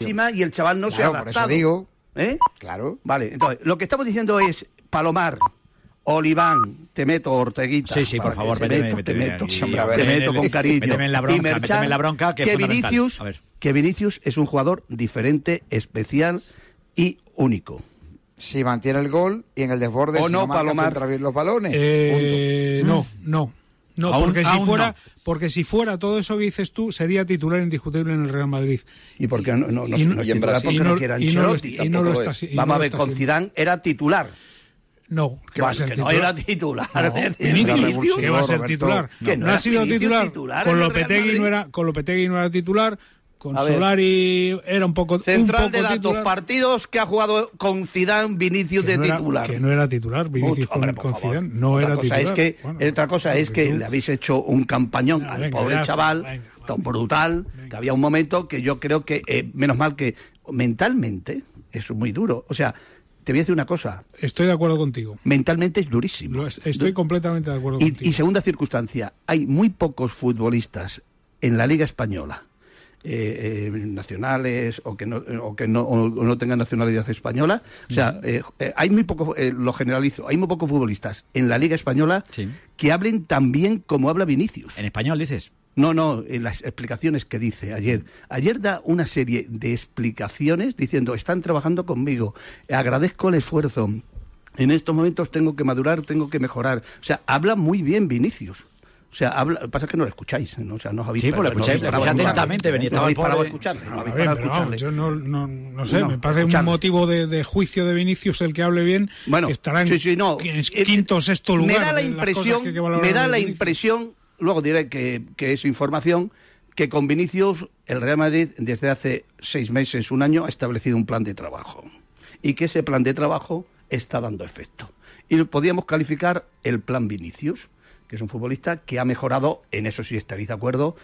y el chaval no se ha Claro, por eso adaptado. digo. ¿Eh? Claro. Vale, entonces, lo que estamos diciendo es Palomar, Oliván, te meto Orteguita. Sí, sí, por que favor, te meto, te meto, te meto con cariño. méteme en la bronca, y Merchan, méteme en la bronca, que es fundamental. Vinicius, que Vinicius es un jugador diferente, especial y único. Si mantiene el gol y en el desborde O si no, no marca, Palomar. los balones. Eh, no, no. No, Aún- porque si aún fuera, no. porque si fuera todo eso que dices tú, sería titular indiscutible en el Real Madrid. ¿Y por qué no, no, no, Y no- no y en? Brasil- Porque y no, no- quiere y no lo Ancelotti. y no lo está es. y Vamos no a ver, con siendo. Zidane era titular. No, que va a ser que titular. no era titular. No, que va a ser titular. Que no no, ha sido titular. titular con Lopetegui no era, con Lopetegui no era titular. Con A ver. Solari era un poco Central un poco de datos, titular. partidos que ha jugado con Zidane, Vinicius que de no era- titular. que no era titular, Vinicius Mucho, con, hombre. Zidane. No otra era cosa titular. Es que, Bueno, otra cosa es que tú- le habéis hecho un campañón al venga, pobre chaval, venga, tan brutal, que había un momento que yo creo que, eh, menos mal que mentalmente, es muy duro. O sea, te voy a decir una cosa, Estoy de acuerdo contigo. mentalmente es durísimo. Es- estoy completamente de acuerdo Y, contigo. y segunda circunstancia, hay muy pocos futbolistas en la Liga Española, eh, eh, nacionales o que no, o que no, o no tengan nacionalidad española. O sea, eh, eh, hay muy poco, eh, lo generalizo, hay muy pocos futbolistas en la Liga Española Sí. que hablen tan bien como habla Vinicius. En español dices. No, no, en las explicaciones que dice ayer. Ayer da una serie de explicaciones diciendo, están trabajando conmigo, agradezco el esfuerzo, en estos momentos tengo que madurar, tengo que mejorar. O sea, habla muy bien Vinicius. O sea, habla, lo que pasa es que no lo escucháis, ¿no? O sea, no os habéis Sí, pues lo escucháis, atentamente, No habéis parado a escucharle, no habéis parado a escucharle. yo no, no, no sé, No, me parece un motivo de, de juicio de Vinicius el que hable bien, Bueno, que estará en sí, sí, no. en Eh, quinto o sexto lugar. Me da la impresión, que que me da la Vinicius. impresión, luego diré que, que es información, que con Vinicius el Real Madrid desde hace seis meses, un año, ha establecido un plan de trabajo. Y que ese plan de trabajo está dando efecto. Y lo podíamos calificar el plan Vinicius, que es un futbolista que ha mejorado, en eso sí estaréis de acuerdo,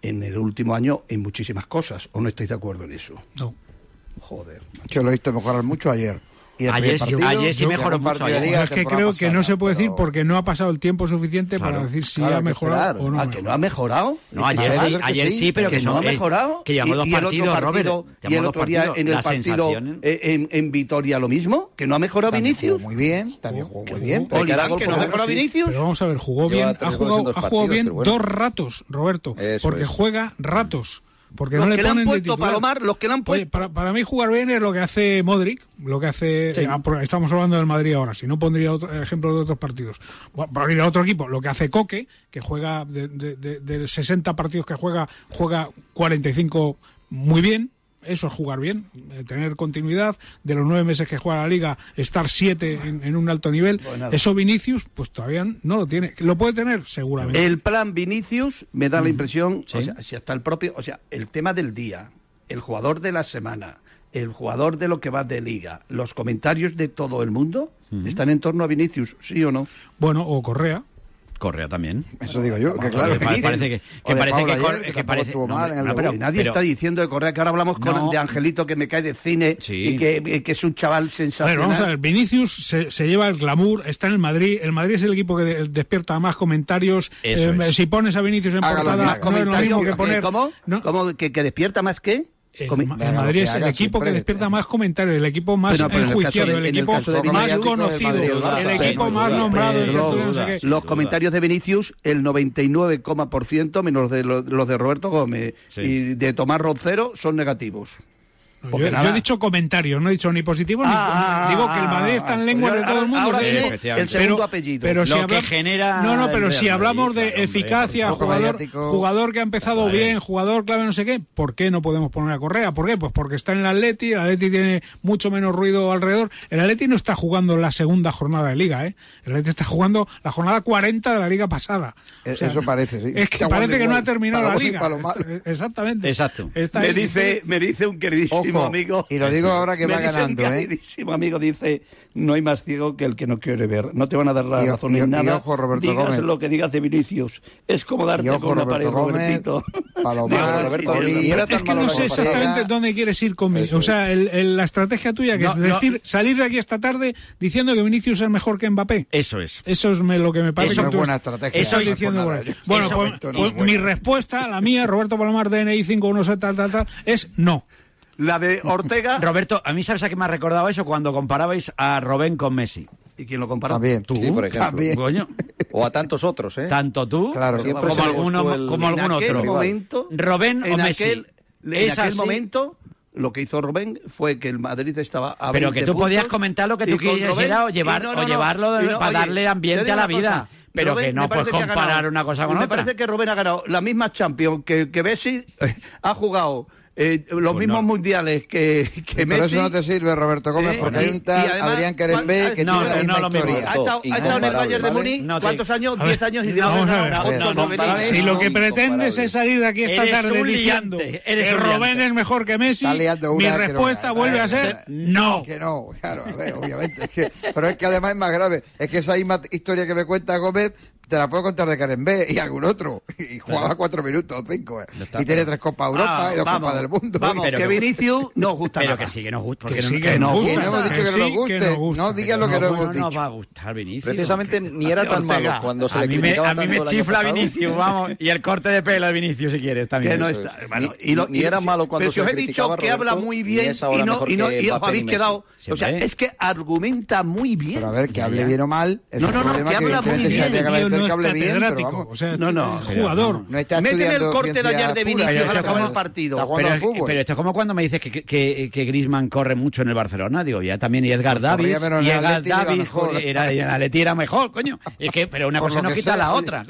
en el último año en muchísimas cosas. ¿O no estáis de acuerdo en eso? No. Joder. Yo lo he visto mejorar mucho ayer. Y el Ayer primer sí- partido, ayer sí mejoró un mucho, partido ayer. liga O sea, es que creo que no pasada, se puede decir pero- porque no ha pasado el tiempo suficiente Claro. para decir si Claro, ha que mejorado o no. Ah, que no ha mejorado. No, ayer sí, que ayer sí, sí, pero que, que, no ha eh, mejorado. Que llevamos y, dos y el partidos, otro Robert. partido, y Llevamos el dos otro día partidos. en el partido sensaciones- eh, en, en Vitoria lo mismo, que no ha mejorado También Vinicius. jugó muy bien, también jugó muy bien. Jugó. Que por no ha mejorado. Vinicius. Pero vamos a ver, jugó bien, ha en jugado, dos ha jugado partidos, bien dos ratos, Roberto, porque juega ratos. Porque los no le que le han ponen de titular. Palomar, los que le han Oye, puesto. para, para mí jugar bien es lo que hace Modric, lo que hace... Sí. eh, estamos hablando del Madrid ahora, si no pondría otro, ejemplos de otros partidos. Bueno, Para ir a otro equipo, lo que hace Coque, que juega de, de, de- de 60 partidos que juega, juega 45 muy bien. Eso es jugar bien, eh, tener continuidad. De los nueve meses que juega la liga, estar siete en, en un alto nivel. Bueno. Eso Vinicius, pues todavía no lo tiene. ¿Lo puede tener? Seguramente. El plan Vinicius me da la impresión, Sí. o sea, si hasta el propio, o sea, el tema del día, el jugador de la semana, el jugador de lo que va de liga, los comentarios de todo el mundo están en torno a Vinicius, ¿sí o no? Bueno, o Correa. Correa también. Eso digo yo, que claro. Pa- parece que, que parece que, ayer, que que parece estuvo no, mal en el no, pero- nadie pero- está diciendo de Correa, que ahora hablamos con No. de Angelito que me cae de cine Sí. y que, que es un chaval A ver, sensacional. vamos a ver, Vinicius se, se lleva el glamour, está en el Madrid, el Madrid es el equipo que de- despierta más comentarios. Eh. Si pones a Vinicius en Hágalo portada, no es lo mismo que poner... ¿Cómo? no, ¿Cómo? ¿Que, que despierta más que? El, el Madrid es el equipo que despierta más comentarios, el equipo más Pero, pero en el equipo más conocido, el Madrid, el Barça, el no equipo más nombrado, el pero tertuliano, no sé duda. qué. Los comentarios de Vinicius, el 99,% menos de lo- los de Roberto Gómez Sí. y de Tomás Roncero son negativos. Yo, yo he dicho comentarios, no he dicho ni positivo ni Ah, digo que el Madrid está en lengua pues de todo el mundo. ahora sí. viene Efectivamente. el segundo Pero- apellido. pero si Lo que genera No, no, pero si hablamos de hombre, eficacia, jugador, mediático. jugador que ha empezado Vale. bien, jugador clave, no sé qué, ¿por qué no podemos poner a Correa? ¿Por qué? Pues porque está en el Atleti, el Atleti tiene mucho menos ruido alrededor. El Atleti no está jugando la segunda jornada de liga, ¿eh? El Atleti está jugando la jornada 40 de la liga pasada. Eh, eso parece, sí. Es que Está parece que no ha terminado la liga. Exactamente. Exacto. Me dice, me dice un queridísimo Amigo. y lo digo ahora que me va ganando, un ¿eh? queridísimo amigo dice, no hay más ciego que el que no quiere ver. No te van a dar la Y- razón y- en y nada. ojo, Roberto digas Gómez. lo que digas de Vinicius. Es como darte ojo, con una pared, Roberto Gómez, Robertito. Palomar, Roberto, sí, Es que no sé exactamente dónde quieres ir con Eso O sea, el- el- la estrategia tuya, que No, es no. decir, salir de aquí esta tarde diciendo que Vinicius es mejor que Mbappé. Eso es. Eso es me- lo que me parece Eso que es buena estrategia. eso es diciendo. Bueno, pues, pues mi respuesta, la mía, Roberto Palomar, DNI 51 tal, tal, tal, es no. La de Ortega. Roberto, a mí sabes a qué me ha recordado eso cuando comparabais a Robén con Messi. ¿Y quién lo compara? También. Tú, Sí, por ejemplo. También. Coño, O a tantos otros, ¿eh? tanto tú Claro. Como alguno, buscó el- como en algún aquel otro. momento, Robén o en Messi. aquel, en Es aquel así. momento, lo que hizo Robén fue que el Madrid estaba a Pero 20 que tú podías comentar lo que tú quisieras o, llevar, no, o llevarlo no, para oye, darle te ambiente a la vida. cosa, Pero que no me puedes comparar ganado- una cosa con me otra. parece que Robén ha ganado la misma Champions que, que Messi, ha jugado eh, los Pues mismos no. mundiales que, que Pero Messi. eso no te sirve, Roberto Gómez, Eh, porque hay un tal Adrián Querembé ¿cuál- que no, tiene la no, misma lo mismo. historia. Ha estado, ha estado en el Bayern de ¿vale? Múnich, No te- ¿cuántos años? 10 años y vamos a ver, diez. Si lo que pretendes es salir de aquí esta tarde diciendo que Robén es mejor que Messi, mi no respuesta vuelve a ser no. Que no, claro, a ver, obviamente. Pero es que además es más grave. Es que esa misma historia que me cuenta Gómez te la puedo contar de Karen B y algún otro. Y jugaba cuatro minutos o cinco. eh. Y tiene pero- tres Copas Europa Ah, y dos vamos, Copas del Mundo. Vamos, Pero que que- Vinicius no gusta Pero nada. que sí que nos gusta. Que porque sí no- que no gusta. Que no hemos dicho que no sí nos que guste. nos gusta. No digas lo que no ¿Cómo hemos nos dicho. va a gustar Vinicius? Precisamente ni era tan Ortega. malo cuando se a le mí me, criticaba a mí me chifla. Vinicius, vamos. Y el corte de pelo de Vinicius, si quieres, también. que no está. Ni- y lo- ni y- era malo cuando pero si se os le he dicho criticaba, que habla muy bien y no, mejor y no, que y os habéis quedado. O sea, Sí, es que argumenta muy bien. Pero a ver, que hable bien o mal. No, no, no, que habla muy se bien. Que no que es bien, pero catedrático, vamos. o sea, No, no. jugador. No está Métele el corte de ayer de Vinicius al acabar el partido. Pero, esto es como cuando me dices que, que, que, Griezmann corre mucho en el Barcelona, digo, ya también, y Edgar corría Davis, y Edgar Davis era, y en Atleti era mejor, coño. Es que, pero una Por cosa no quita sea, la oye. otra.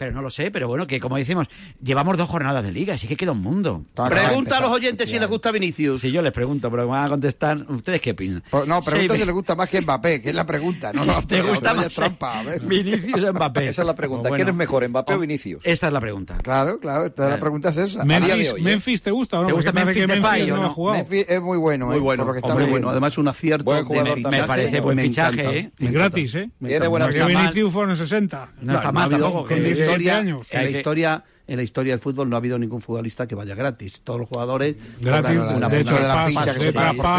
Pero no lo sé, pero bueno, que como decimos, llevamos dos jornadas de liga, así que queda un mundo. Pregunta a los oyentes si les gusta Vinicius. Si yo les pregunto, pero me van a contestar, ¿ustedes qué opinan? Pues no, pregunta Sí, si le gusta más que Mbappé, que es la pregunta. No, no, ¿Te gusta más trampa, a ver. Vinicius o Mbappé? Esa es la pregunta. Pues ¿Quién bueno, es mejor, Mbappé o Vinicius? Esta es la pregunta. Claro, claro, esta Claro. la pregunta es esa. Memphis, hoy, ¿eh? Memphis, ¿te gusta o no? ¿Te gusta Porque Memphis Depay no ha jugado. Memphis es muy bueno, Muy eh, bueno, por lo que está hombre, muy bueno. Además, un acierto Buen de jugador mérito. también. Me parece sí, buen fichaje. ¿eh? Y gratis, ¿eh? Tiene buena Porque. Vinicius fueron 60. No está mal tampoco, en, la que- 17 historia, años. en la historia en la historia del fútbol no ha habido ningún futbolista que vaya gratis. Todos los jugadores Gratis, la- de la- hecho, de la paso,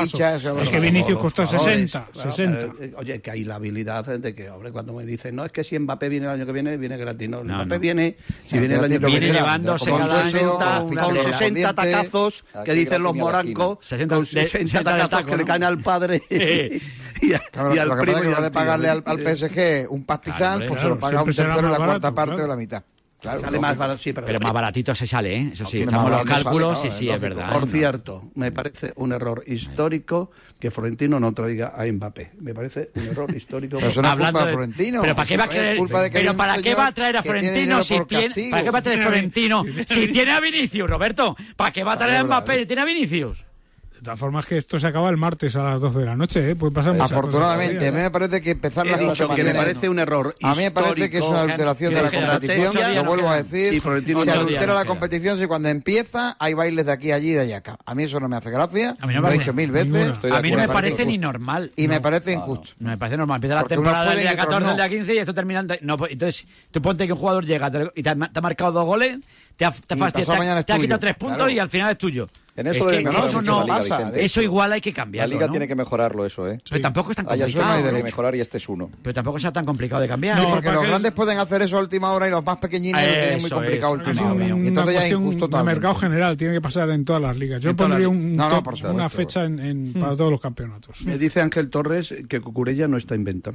ficha que se Es que Vinicius costó jugadores, 60, claro, 60. eh, Oye, que hay la habilidad de que, hombre, cuando me dicen, no, es que si Mbappé viene el año que viene, viene gratis. No, No, Mbappé no. viene, si No, viene el año que Viene llevándose con cada año 60, una con tela. 60 tacazos que dicen los morancos, 60 con de- 60 60 de tacazos que le caen al padre y, a- Claro, y al lo que primo pasa es que y en vez al de pagarle al, al PSG un pastizal, Claro, hombre, pues se lo paga un tercero, la cuarta parte claro. de la mitad. Claro, Sale más barato, sí, pero, Pero más baratito se sale, ¿eh? Eso sí, echamos los cálculos, sale, sí, no, sí, es verdad. Por ¿eh? cierto, me parece un error histórico que Florentino no traiga a Mbappé. Me parece un error histórico. Pero eso no Hablando culpa de Florentino. Pero ¿para qué va a traer, culpa de que hay pero un para qué señor va a traer Florentino si tiene, castigo. ¿para qué va a traer a Florentino si tiene a Vinicius, Roberto? ¿Para qué va a traer a Mbappé si tiene a Vinicius? De todas formas que esto se acaba el martes a las 12 de la noche, ¿eh? Puede pasar Afortunadamente, a mí me parece que empezar He las dicho que me parece un error A mí me parece que es una alteración de la competición, lo vuelvo a decir. Se adultera la competición si cuando empieza hay bailes de aquí, allí y de allá acá. A mí eso no me hace gracia, A mí no lo he dicho mil veces. A mí no me parece ni normal. Y me parece injusto. No me parece normal. Empieza la temporada el puede día y otros 14, el no. día 15 y esto termina. No, pues, entonces, tú ponte que un jugador llega y te ha, te ha marcado dos goles, te ha, quitado tres puntos Claro. y al final es tuyo. En eso Es que eso no la Liga, pasa, Vicente. de Eso igual hay que La cambiarlo. Liga ¿no? tiene que mejorarlo eso, ¿eh? Pero tampoco es tan Hay complicado. que ¿no? mejorar y este es uno. Pero tampoco sea tan complicado de cambiar. No, ¿eh? Porque los que- grandes pueden hacer eso a última hora y los más pequeñines lo tienen muy Eso complicado a es. Es última hora. una Y entonces ya es injusto de totalmente. mercado general, tiene que pasar en todas las ligas. Yo En pondría un No, top- una fecha en, en- para todos los campeonatos. Me dice Ángel Torres que Cucurella no está en venta.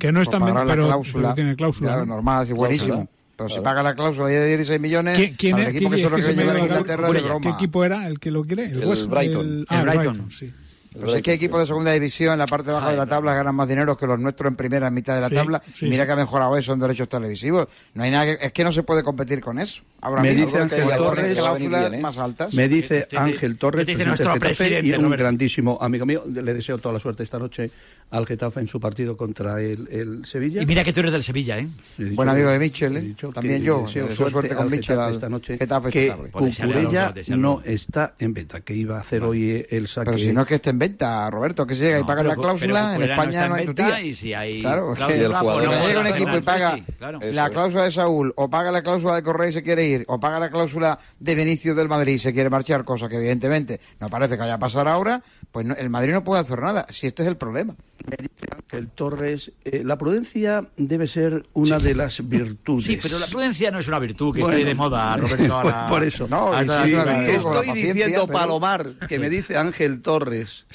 Que no es pagar la pero, cláusula. pero tiene cláusula. Claro, ¿no? normal, sí, buenísimo. Pero si paga la cláusula de 16 millones, ¿Quién, quién para es? el equipo que ¿Quién- solo es que quiere llevar a? Inglaterra de broma. ¿Qué equipo era el que lo quiere? El, El West- Brighton. el- ah, El Brighton. Brighton, sí. Pues es que equipos de segunda división en la parte baja de la tabla ganan más dinero que los nuestros en primera en mitad de la Sí, tabla. sí, mira sí. que ha mejorado eso en derechos televisivos. No hay nada que- es que no se puede competir con eso. Ahora Me dice Ángel Torres- cláusulas bien, ¿eh? más altas. Me dice Ángel. Torres, ¿Qué dice presidente Getafe, y presidente, un grandísimo amigo mío. Le deseo toda la suerte esta noche al Getafe en su partido contra el, el Sevilla. Y mira que tú eres del Sevilla, ¿eh? Buen amigo de Michel, ¿eh? dicho También yo. deseo suerte con Michel esta noche. Getafe que esta Cucurella no está en venta, que iba a hacer hoy el saque. Pero si no es que esté en venta. Roberto, que se llega y No, paga la cláusula, en España está no hay en tu venta tía. Y si hay Claro, es que cláusula, el pues no llega un equipo y paga Sí, claro. La cláusula de Saúl, o paga la cláusula de Correa y se quiere ir, o paga la cláusula de Vinicius del Madrid y se quiere marchar, cosa que evidentemente no parece que vaya a pasar ahora, pues no- el Madrid no puede hacer nada, si este es el problema. Me dice Ángel Torres, eh, la prudencia debe ser una de las virtudes. Sí, pero la prudencia no es una virtud que Bueno. esté de moda, Roberto. ahora. Por eso. No, sí, la Estoy diciendo, pero- Palomar, que me dice Ángel Torres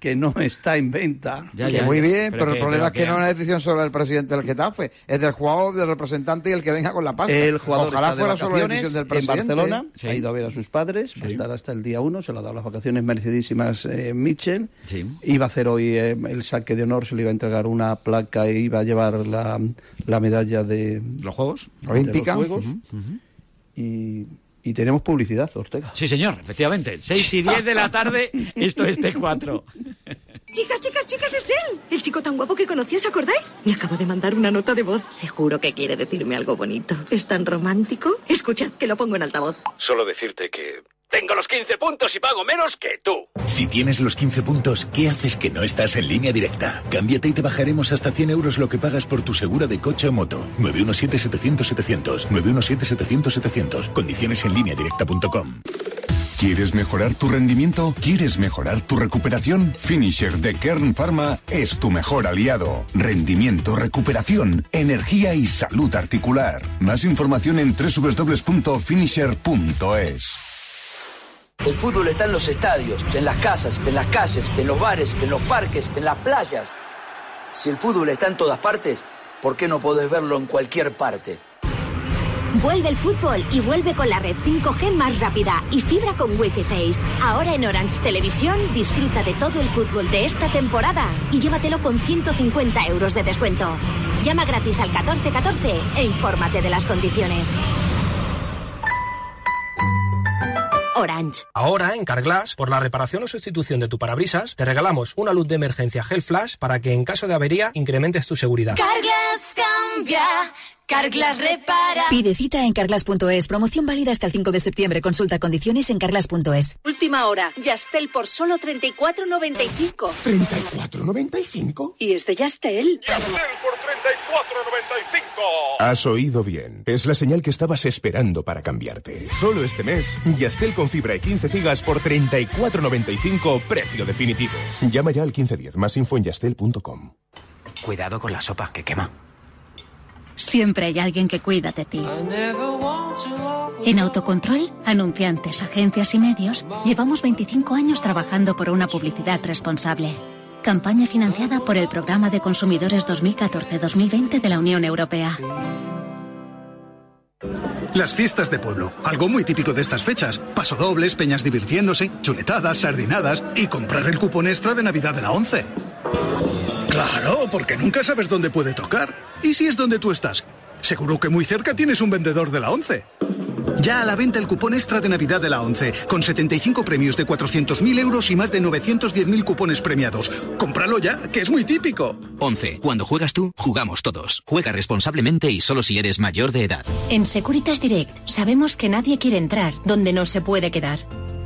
que no está en venta. Ya, que ya, muy ya. bien, pero, el que- problema es que pero no es una decisión solo del presidente del Getafe, es del jugador, del representante y el que venga con la pasta. El jugador Ojalá está de fuera solo vacaciones decisión del en presidente. Barcelona, Sí. ha ido a ver a sus padres, va a estar hasta el día 1, se le ha dado las vacaciones merecidísimas eh, Mitchell. Sí. Iba a hacer hoy eh, el saque de honor, se le iba a entregar una placa e iba a llevar la, la medalla de, ¿Los juegos? Olímpica. de los Juegos. y, y tenemos publicidad, Ortega. Sí, señor, efectivamente. 6 y 10 de la tarde, esto es T4. Chicas, chicas, chicas, es él. El chico tan guapo que conocí, ¿os acordáis? Me acabo de mandar una nota de voz. Seguro que quiere decirme algo bonito. ¿Es tan romántico? Escuchad, que lo pongo en altavoz. Solo decirte que tengo los 15 puntos y pago menos que tú. Si tienes los 15 puntos, ¿qué haces que no estás en línea directa? Cámbiate y te bajaremos hasta 100 euros lo que pagas por tu segura de coche o moto. 917-700-700. 917-700-700. Condiciones en línea directa.com. ¿Quieres mejorar tu rendimiento? ¿Quieres mejorar tu recuperación? Finisher de Kern Pharma es tu mejor aliado. Rendimiento, recuperación, energía y salud articular. Más información en www.finisher.es. El fútbol está en los estadios, en las casas, en las calles, en los bares, en los parques, en las playas. Si el fútbol está en todas partes, ¿por qué no podés verlo en cualquier parte? Vuelve el fútbol y vuelve con la red 5G más rápida y fibra con Wi-Fi 6. Ahora en Orange Televisión disfruta de todo el fútbol de esta temporada y llévatelo con 150 euros de descuento. Llama gratis al 1414 e infórmate de las condiciones. Orange. Ahora, en Carglass, por la reparación o sustitución de tu parabrisas, te regalamos una luz de emergencia Gel Flash para que en caso de avería incrementes tu seguridad. Carglass cambia, Carglass repara. Pide cita en carglass.es. Promoción válida hasta el 5 de septiembre. Consulta condiciones en carglass.es. Última hora. Yastel por solo 34.95. ¿34.95? ¿Y es de Yastel? ¡Yastel por 34.95! Has oído bien. Es la señal que estabas esperando para cambiarte. Solo este mes, Yastel con fibra y 15 gigas por 34.95, precio definitivo. Llama ya al 1510. Más info en yastel.com. Cuidado con la sopa, que quema. Siempre hay alguien que cuida de ti. En Autocontrol, anunciantes, agencias y medios, llevamos 25 años trabajando por una publicidad responsable. Campaña financiada por el Programa de Consumidores 2014-2020 de la Unión Europea. Las fiestas de pueblo, algo muy típico de estas fechas. Pasodobles, peñas divirtiéndose, chuletadas, sardinadas y comprar el cupón extra de Navidad de la 11. Claro, porque nunca sabes dónde puede tocar. ¿Y si es donde tú estás? Seguro que muy cerca tienes un vendedor de la 11. Ya a la venta el cupón extra de Navidad de la 11, con 75 premios de 400.000 euros y más de 910.000 cupones premiados. Cómpralo ya, que es muy típico. 11. Cuando juegas tú, jugamos todos. Juega responsablemente y solo si eres mayor de edad. En Securitas Direct sabemos que nadie quiere entrar donde no se puede quedar.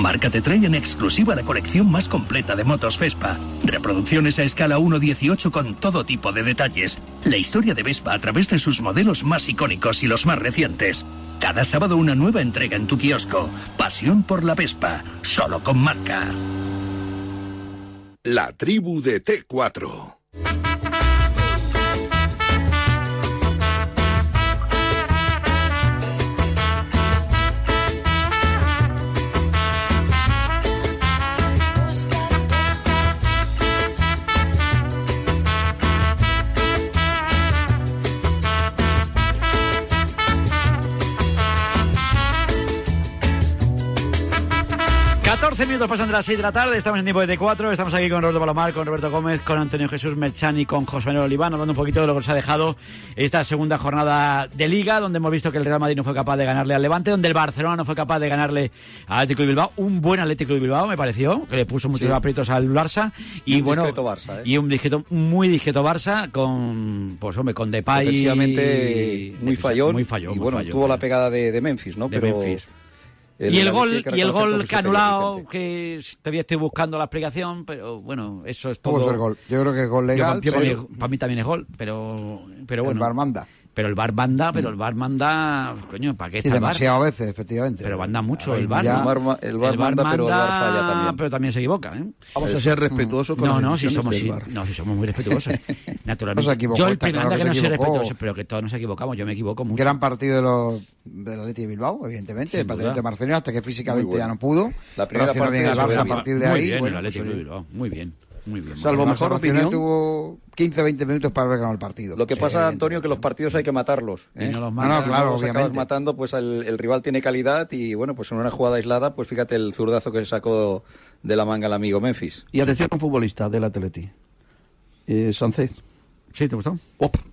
Marca te trae en exclusiva la colección más completa de motos Vespa. Reproducciones a escala 1.18 con todo tipo de detalles. La historia de Vespa a través de sus modelos más icónicos y los más recientes. Cada sábado una nueva entrega en tu kiosco. Pasión por la Vespa. Solo con marca. La tribu de T4. 14 minutos pasan de las 6 de la tarde, estamos en tiempo de 4 estamos aquí con Roberto Palomar, con Roberto Gómez, con Antonio Jesús Merchán y con José Manuel Oliván, hablando un poquito de lo que nos ha dejado esta segunda jornada de Liga, donde hemos visto que el Real Madrid no fue capaz de ganarle al Levante, donde el Barcelona no fue capaz de ganarle al Atlético de Bilbao, un buen Atlético de Bilbao me pareció, que le puso muchos sí. aprietos al Barça, y, y un bueno, Barça, ¿eh? y un discreto, muy discreto Barça, con, pues hombre, con Depay. Defensivamente y, muy fallón, muy fallón, y bueno, tuvo eh. la pegada de, de Memphis, ¿no? De Pero... Memphis y el gol, y el gol que anulado, que todavía estoy buscando la explicación, pero bueno, eso es todo. Gol? Yo creo que es gol legal. Yo. Para mí también es gol, pero, pero bueno. El barmanda. Pero el bar manda, pero el bar manda, coño, ¿para qué está sí, demasiado bar? veces, efectivamente. Pero manda mucho el bar. Ya, el, bar el bar, manda, manda, pero el bar falla también. Pero también se equivoca, ¿eh? Vamos a ser mm. respetuosos con No, no, si somos no, si somos muy respetuosos. Naturalmente. Equivocó, yo el primer claro que, que no soy respetuoso, pero que todos nos equivocamos, yo me equivoco mucho. Gran partido de los de la Leti de Bilbao, evidentemente, Sin el partido de Marcelino hasta que físicamente bueno. ya no pudo. La primera parte bien al Barça a partir de ahí. Muy bien, el Leti de pues, Bilbao, muy bien. Muy bien. Salvo bueno, mejor opinión. tuvo 15, 20 minutos para haber ganado el partido. Lo que pasa, Antonio, que los partidos hay que matarlos. ¿eh? No, los mata, no, no, claro, los obviamente. matando, pues el, rival tiene calidad y, bueno, pues en una jugada aislada, pues fíjate el zurdazo que se sacó de la manga el amigo Memphis. Y atención a un futbolista del Atleti, eh, Sánchez. Sí, ¿te gustó?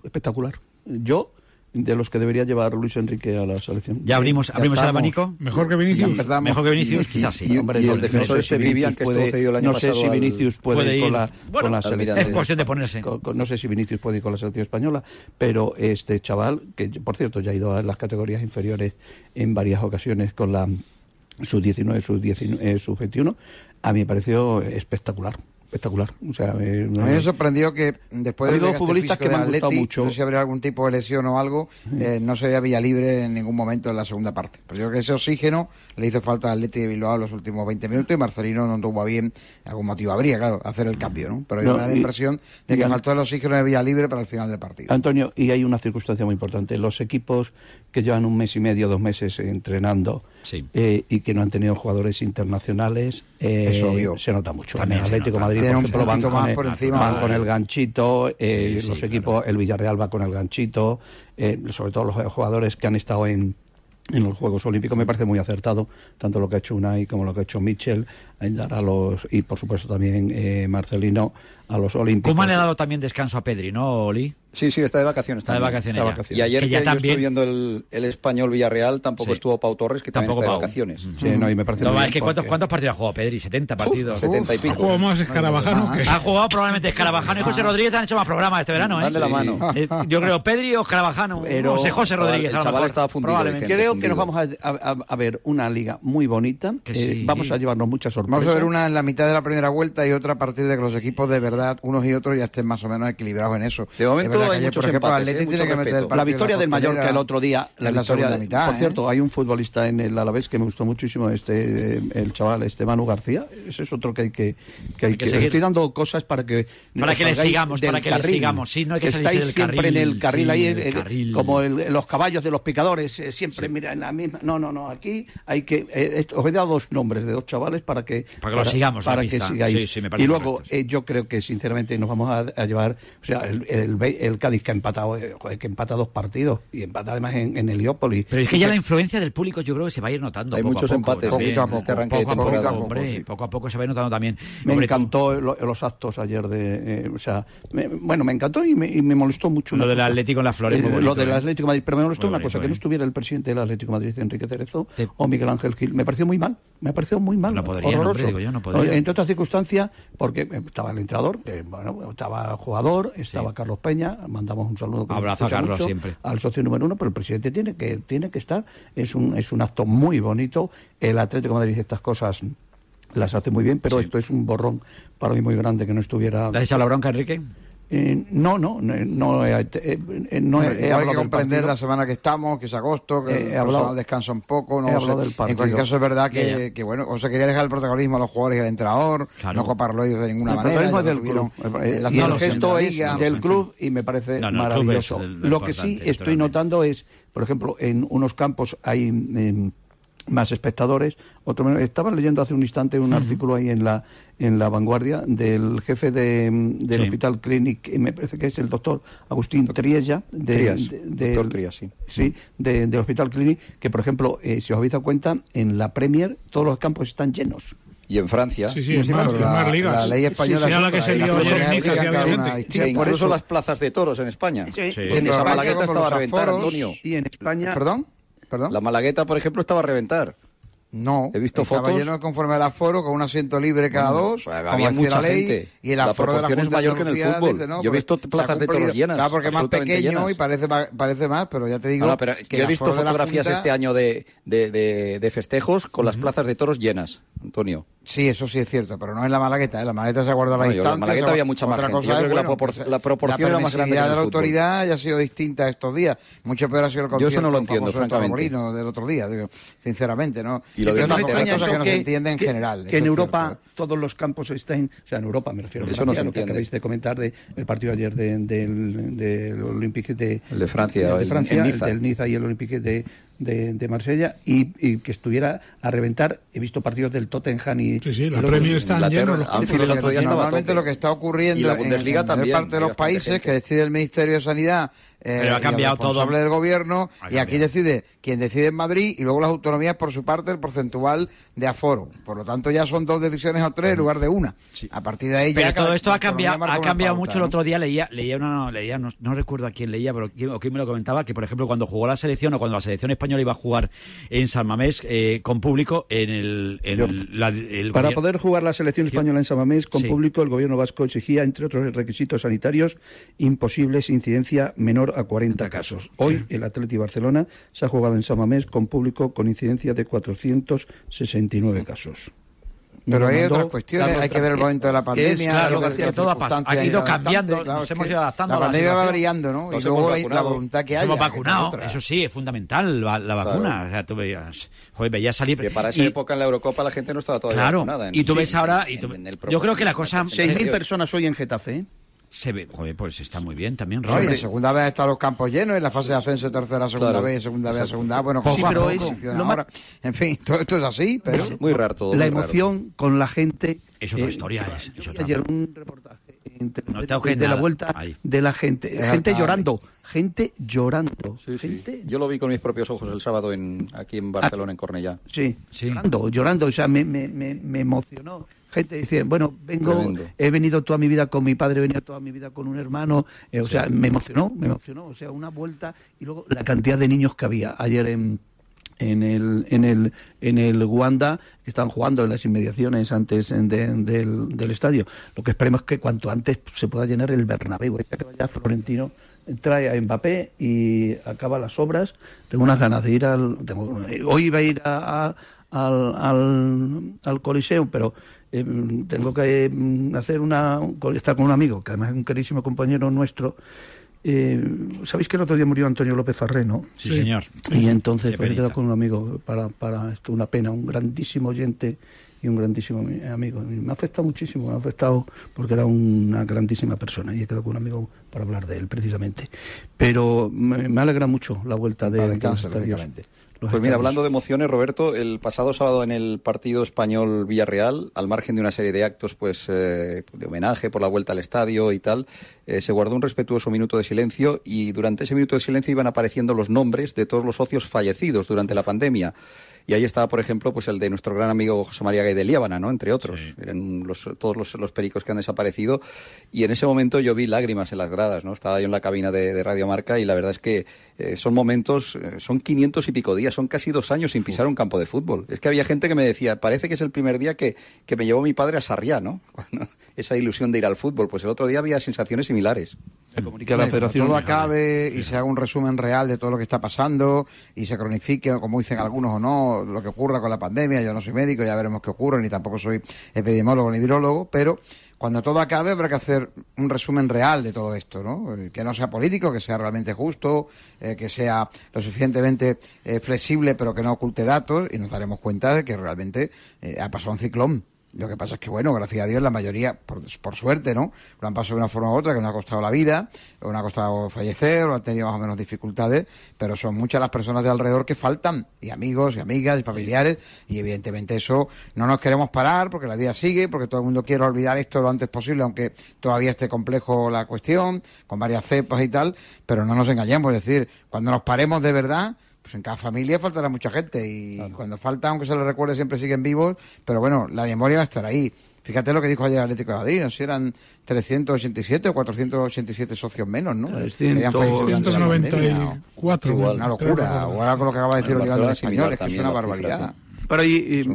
Espectacular. Yo de los que debería llevar Luis Enrique a la selección. Ya abrimos, abrimos el abanico. Mejor que Vinicius. Mejor que Vinicius, quizás sí. Y, el, defensor este Vivian que puede, el año No sé si Vinicius puede, ir con la, con la selección. Es no sé si Vinicius puede ir con la selección española, pero este chaval, que por cierto ya ha ido a las categorías inferiores en varias ocasiones con la sub-19, sub-19, sub-21, a mí me pareció espectacular espectacular. O sea, eh, a mí me sorprendió que después de habido de futbolistas que me han Atleti, gustado mucho. No sé si habría algún tipo de lesión o algo, eh, no sería Villa libre en ningún momento en la segunda parte. Pero yo creo que ese oxígeno le hizo falta al Atleti de Bilbao los últimos 20 minutos y Marcelino no tuvo a bien, algún motivo habría, claro, hacer el cambio, ¿no? Pero yo me da la impresión de que faltó el oxígeno de Villalibre para el final del partido. Antonio, y hay una circunstancia muy importante. Los equipos que llevan un mes y medio, dos meses entrenando eh, y que no han tenido jugadores internacionales, eh, Eso, se nota mucho. También en Atlético Madrid Madrid, por ejemplo, van con, el, por encima, van con el ganchito, eh, los equipos, el Villarreal va con el ganchito, eh, sobre todo los jugadores que han estado en, en los Juegos Olímpicos me parece muy acertado, tanto lo que ha hecho Unai como lo que ha hecho Mitchell, dar a los, y por supuesto también eh, Marcelino, a los Olímpicos. ¿Cómo han dado también descanso a Pedri, no, Oli? Sí, sí, está de vacaciones está de vacaciones. Y ayer que, que ya yo también... viendo el, el, español Villarreal, tampoco estuvo Pau Torres, que también está de vacaciones. No, y me parece no, es que ¿cuántos, ¿cuántos, partidos ha jugado Pedri? ¿70 partidos? 70 y pico. ¿Ha jugado más Escarabajano? Ah. Ha jugado probablemente Escarabajano y José ah. Rodríguez han hecho más programas este verano, ¿eh? Dale la mano. Eh, yo creo Pedri o Escarabajano. Pero José, José Rodríguez. El chaval estaba fundido. Probablemente. Creo que nos vamos a, ver una liga muy bonita. Eh, vamos a llevarnos muchas sorpresas. Vamos a ver una en la mitad de la primera vuelta y otra a partir de que los equipos de verdad, unos y otros, ya estén más o menos equilibrados en eso. De momento la calle, hay muchos ¿eh? que el victoria Mallorca el otro día, la, la victoria, de mitad, por ¿eh? cierto, hay un futbolista en el Alavés que me gustó muchísimo, este eh, el chaval, este Manu García, ese es otro que hay que, que, estoy dando cosas para que para que le sigamos, para que le sigamos, sí, no estáis siempre en el carril ahí, como el, los caballos de los picadores, siempre sí. mira en la misma, no, no, no, aquí hay que eh, os he dado dos nombres de dos chavales para que para que lo sigamos, para que sigáis. y luego yo creo que sinceramente nos vamos a, llevar, o sea, el el Cádiz que ha empatado, eh, que empata dos partidos y empata además en, en Heliópolis. Pero es que ya la influencia del público yo creo que se va a ir notando. Hay muchos empates también, poco, este de temporada. Poco, hombre, poco a poco se va a ir notando también. Me encantó los actos ayer de, eh, o sea, me, bueno, me encantó y me, y me molestó mucho. Lo del Atlético en las Flores. Eh, lo del Atlético Madrid, pero me molestó una cosa, que no estuviera el presidente del Atlético Madrid, Enrique Cerezo, o Miguel Ángel Gil. Me pareció muy mal, me pareció muy mal, no podría, horroroso. Hombre. Entre otras circunstancias, porque estaba el entrenador, bueno, estaba jugador, estaba. Carlos Peña, Mandamos un saludo. Abrazo a mucho. Al socio número uno, pero el presidente tiene que, tiene que estar. Es un, es un acto muy bonito. El Atlético de Madrid estas cosas las hace muy bien, pero esto es un borrón para mí muy grande que no estuviera. La bronca, Enrique? Eh, no, no, no, no, eh, eh, eh, he, hay que comprender la semana que estamos, que es agosto, que el hablado, descansa un poco. No, o sea, del en cualquier caso, es verdad que, bueno, o sea, quería dejar el protagonismo a los jugadores y al entrenador, no coparlo ellos de ninguna manera. Del. El, el, gesto es del club y me parece maravilloso. Lo que sí estoy notando es, por ejemplo, en unos campos hay. Em, más espectadores. Otro menos. Estaba leyendo hace un instante un artículo ahí en la en la vanguardia del jefe de, mm, del hospital Clinic, me parece que es el doctor Agustín doctor, Triella, de, sí, sí del hospital Clinic, que por ejemplo, eh, si os habéis dado cuenta, en la Premier todos los campos están llenos y en Francia. Sí, sí, es la, ley española sí, sí, la Por eso las plazas de toros en España. Sí. En Esa Malagueta estaba a reventar, Antonio. Y en España... ¿Perdón? ¿Perdón? La malagueta, por ejemplo, estaba a reventar. No, He visto estaba fotos. lleno conforme al aforo, con un asiento libre cada Bueno, dos, pues como había mucha la ley, gente. y el La aforo de la es de mayor que en el fútbol. dice, no, Yo he visto plazas de toros llenas, Claro, porque es más pequeño llenas. y parece más, parece más, pero ya te digo No, no, pero que yo he visto la fotografías Junta- este año de, de, de- de festejos con las plazas de toros llenas, Antonio. Sí, eso sí es cierto, pero no es la Malagueta, ¿eh? la Malagueta se ha guardado la No, la distancia. Malagueta se ha- había mucha más Otra gente. cosa Yo es, creo que la bueno, propor- pues, la proporción era más grande que en de la autoridad ya ha sido distinta estos días. Mucho peor ha sido el Yo eso concierto no lo entiendo, francamente. Del otro día, digo, sinceramente, ¿no? Y lo de Es una España, cosa- hay España cosas eso que no se entienden en que- general. Que en Europa cierto. ¿eh? Todos los campos estén, o sea, en Europa me refiero a Eso no se lo que acabáis de comentar del el partido ayer de- del, del Olympique de, El de Francia, de el- Francia, en el Niza. del Niza y el Olympique de, de, de Marsella, y, y que estuviera a reventar. He visto partidos del Tottenham y. Sí, sí, luego- Premier están llenos los Normalmente lo que está Y ocurriendo la en- Bundesliga en, la mayor también, parte de los países que decide el Ministerio de Sanidad eh, Pero ha y cambiado el responsable todo. del gobierno Ha y aquí decide quien decide en Madrid y luego las autonomías por su parte el porcentual de aforo. Por lo tanto ya son dos decisiones o tres en lugar de una. A partir de ahí Pero ya todo esto ha cambiado, ha cambiado pauta, mucho. El ¿no? otro día leía, leía una, leía, no, no recuerdo a quién leía, pero quién, o quién me lo comentaba, que por ejemplo cuando jugó la selección o cuando la selección española iba a jugar en San Mamés eh, con público, en el, en Yo- la- el Para gobierno- poder jugar la selección española en Samamés con Sí. público, el gobierno vasco exigía, entre otros requisitos sanitarios, imposibles incidencia menor a 40 casos. Hoy el Atleti Barcelona se ha jugado en Samamés con público con incidencia de 469 casos. Pero hay otras cuestiones, hay que ver el momento de la pandemia, es, hay claro, García, todo ha pas- circunstancias ha ido cambiando, claro, nos hemos ido adaptando La a la pandemia va variando, ¿no? Nos y luego la, la vacunado. voluntad que haya. hemos vacunado, eso sí, es fundamental, la, la vacuna. O sea, tú veías, joder, veías salir. Que para esa y- época en la Eurocopa la gente no estaba todavía Claro, vacunada. en- y tú ves ahora. en- y tú- en el yo creo que la cosa. propósito. 6.000 personas hoy en Getafe. Se ve, joder, pues está muy bien también, No, y Robert. en segunda vez están los campos llenos, en la fase de ascenso, tercera, segunda Claro. vez, segunda vez, segunda bueno, Sí, pero poco es funciona lo más- ahora. En fin, todo esto es así, pero... Es Muy raro todo. la raro. emoción con la gente. Es otra Eh, historia, yo- es- yo es vi otra. ayer un reportaje en Telefe- No tengo de, que de la vuelta Ahí. de la gente. Es gente llorando. Gente llorando. Sí, sí. gente Yo lo vi con mis propios ojos el sábado en, aquí en Barcelona, en Cornellá. Sí, Sí. llorando, llorando, o sea, me, me, me, me emocionó. Gente dice, bueno, vengo, Tremendo. he venido toda mi vida con mi padre, he venido toda mi vida con un hermano, eh, o sea, me emocionó, me emocionó, o sea, una vuelta y luego la cantidad de niños que había. Ayer en en el en el en el Wanda que estaban jugando en las inmediaciones antes en- de- del, del estadio. Lo que esperemos es que cuanto antes se pueda llenar el Bernabéu. Ya que vaya Florentino trae a Mbappé y acaba las obras. Tengo unas ganas de ir al tengo- hoy iba a ir a- a- al, al, al Coliseo pero eh, tengo que eh, hacer una estar con un amigo que además es un queridísimo compañero nuestro eh, sabéis que el otro día murió Antonio López Farré no Sí, señor. y entonces pues, he quedado con un amigo para, para esto, una pena, un grandísimo oyente y un grandísimo ami- amigo. Y me ha afectado muchísimo, me ha afectado porque era una grandísima persona y he quedado con un amigo para hablar de él precisamente. Pero me, me alegra mucho la vuelta de. Los Pues mira, hablando de emociones, Roberto, el pasado sábado en el partido español Villarreal, al margen de una serie de actos pues eh, de homenaje por la vuelta al estadio y tal, eh, se guardó un respetuoso minuto de silencio y durante ese minuto de silencio iban apareciendo los nombres de todos los socios fallecidos durante la pandemia. Y ahí estaba, por ejemplo, pues el de nuestro gran amigo José María Gay de Líbana, ¿no? Entre otros. Eran los- todos los, los pericos que han desaparecido. Y en ese momento yo vi lágrimas en las gradas, ¿no? Estaba yo en la cabina de, de Radio Marca y la verdad es que eh, son momentos, eh, son 500 y pico días, son casi dos años sin pisar un campo de fútbol. Es que había gente que me decía, parece que es el primer día que, que me llevó mi padre a Sarriá, ¿no? Esa ilusión de ir al fútbol. Pues el otro día había sensaciones similares. Se a la federación. todo acabe y se haga un resumen real de todo lo que está pasando y se cronifique, como dicen algunos o no, lo que ocurra con la pandemia. Yo no soy médico, ya veremos qué ocurre, ni tampoco soy epidemiólogo ni virólogo, pero cuando todo acabe habrá que hacer un resumen real de todo esto, ¿no? Eh, Que no sea político, que sea realmente justo, eh, que sea lo suficientemente eh, flexible, pero que no oculte datos y nos daremos cuenta de que realmente eh, ha pasado un ciclón. Lo que pasa es que, bueno, gracias a Dios, la mayoría, por, por suerte, ¿no? Lo han pasado de una forma u otra, que nos ha costado la vida, o nos ha costado fallecer, o han tenido más o menos dificultades, pero son muchas las personas de alrededor que faltan, y amigos, y amigas, y familiares, y evidentemente eso no nos queremos parar, porque la vida sigue, porque todo el mundo quiere olvidar esto lo antes posible, aunque todavía esté complejo la cuestión, con varias cepas y tal, pero no nos engañemos, es decir, cuando nos paremos de verdad, pues en cada familia faltará mucha gente y cuando falta, aunque se le recuerde, siempre siguen vivos, pero bueno, la memoria va a estar ahí. Fíjate lo que dijo ayer el Atlético de Madrid, no sé si eran 387 o 487 socios menos, ¿no? 394. Una locura. Ahora con lo que acaba de decir Olivar del Español, es que es una barbaridad. Pero ahí, eh,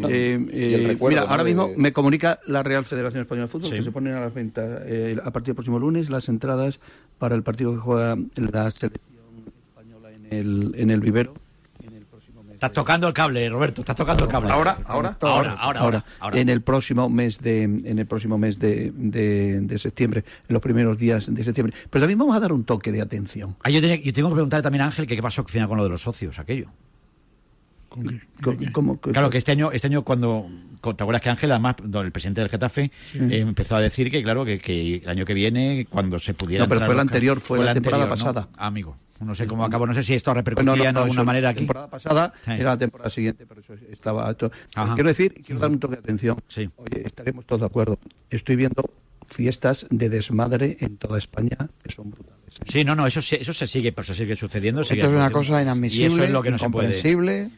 eh, mira, ahora mismo me comunica la Real Federación Española de Fútbol que se ponen a las ventas eh, a partir del próximo lunes las entradas para el partido que juega la selección española en el, en el vivero. Estás tocando el cable, Roberto, estás tocando el cable. Ahora, ahora, ahora, ahora, ahora, En el próximo mes de, en el próximo mes de, de, de septiembre, en los primeros días de septiembre. Pero también vamos a dar un toque de atención. Ah, yo, tenía- yo tengo que preguntarle también a Ángel que qué pasó al final con lo de los socios, aquello. ¿Cómo- Claro, que este año, este año cuando, ¿te acuerdas que Ángel, además, el presidente del Getafe, Sí. eh, empezó a decir que, claro, que, que el año que viene, cuando se pudiera... No, pero fue ca- anterior, fue la temporada anterior, ¿no? pasada. Ah, amigo, no sé cómo acabó, no sé si esto repercutía No, no, en no, alguna manera La aquí. temporada pasada Sí. era la temporada siguiente, pero eso estaba. esto-. Quiero decir, quiero dar un toque de atención. Oye, estaremos todos de acuerdo. Estoy viendo fiestas de desmadre en toda España que son brutales. Sí, no, no, eso, sí- eso se sigue, pero se sigue sucediendo. sigue Esto es una cosa Y inadmisible, eso es lo que no se puede. incomprensible,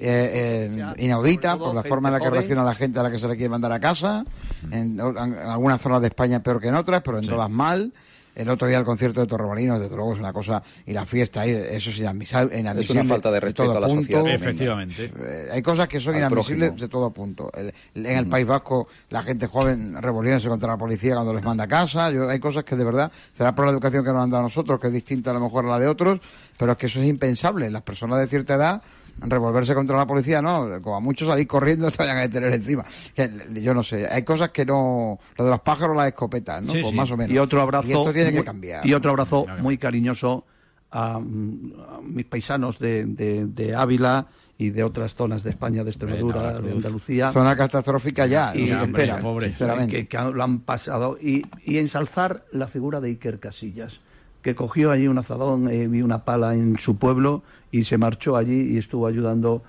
eh, eh, inaudita por la forma en la que reacciona la gente a la que se le quiere mandar a casa. En, en algunas zonas de España peor que en otras, pero en todas mal. El otro día el concierto de Torremolinos, desde luego, es una cosa. Y la fiesta, ahí, eso es inadmisible. falta de respeto a la punto. sociedad. Efectivamente. Eh, hay cosas que son Al inadmisibles prójimo. de todo punto. El- en el País Vasco, la gente joven revolviéndose contra la policía cuando les manda a casa. Yo, hay cosas que de verdad, será por la educación que nos han dado a nosotros, que es distinta a lo mejor a la de otros, pero es que eso es impensable. Las personas de cierta edad revolverse contra la policía, no, como a muchos salir corriendo te vayan a detener encima. Que, yo no sé, hay cosas que no, lo de los pájaros, las escopetas, ¿no? Sí, pues sí. más o menos. Y otro abrazo. Y esto tiene muy- que cambiar. Y otro abrazo muy cariñoso a, a mis paisanos de, de- de Ávila y de otras zonas de España, de Extremadura, de Andalucía. Zona catastrófica ya, y esperan, sinceramente. Que, que lo han pasado. Y, y ensalzar la figura de Iker Casillas, que cogió allí un azadón eh, y una pala en su pueblo y se marchó allí y estuvo ayudando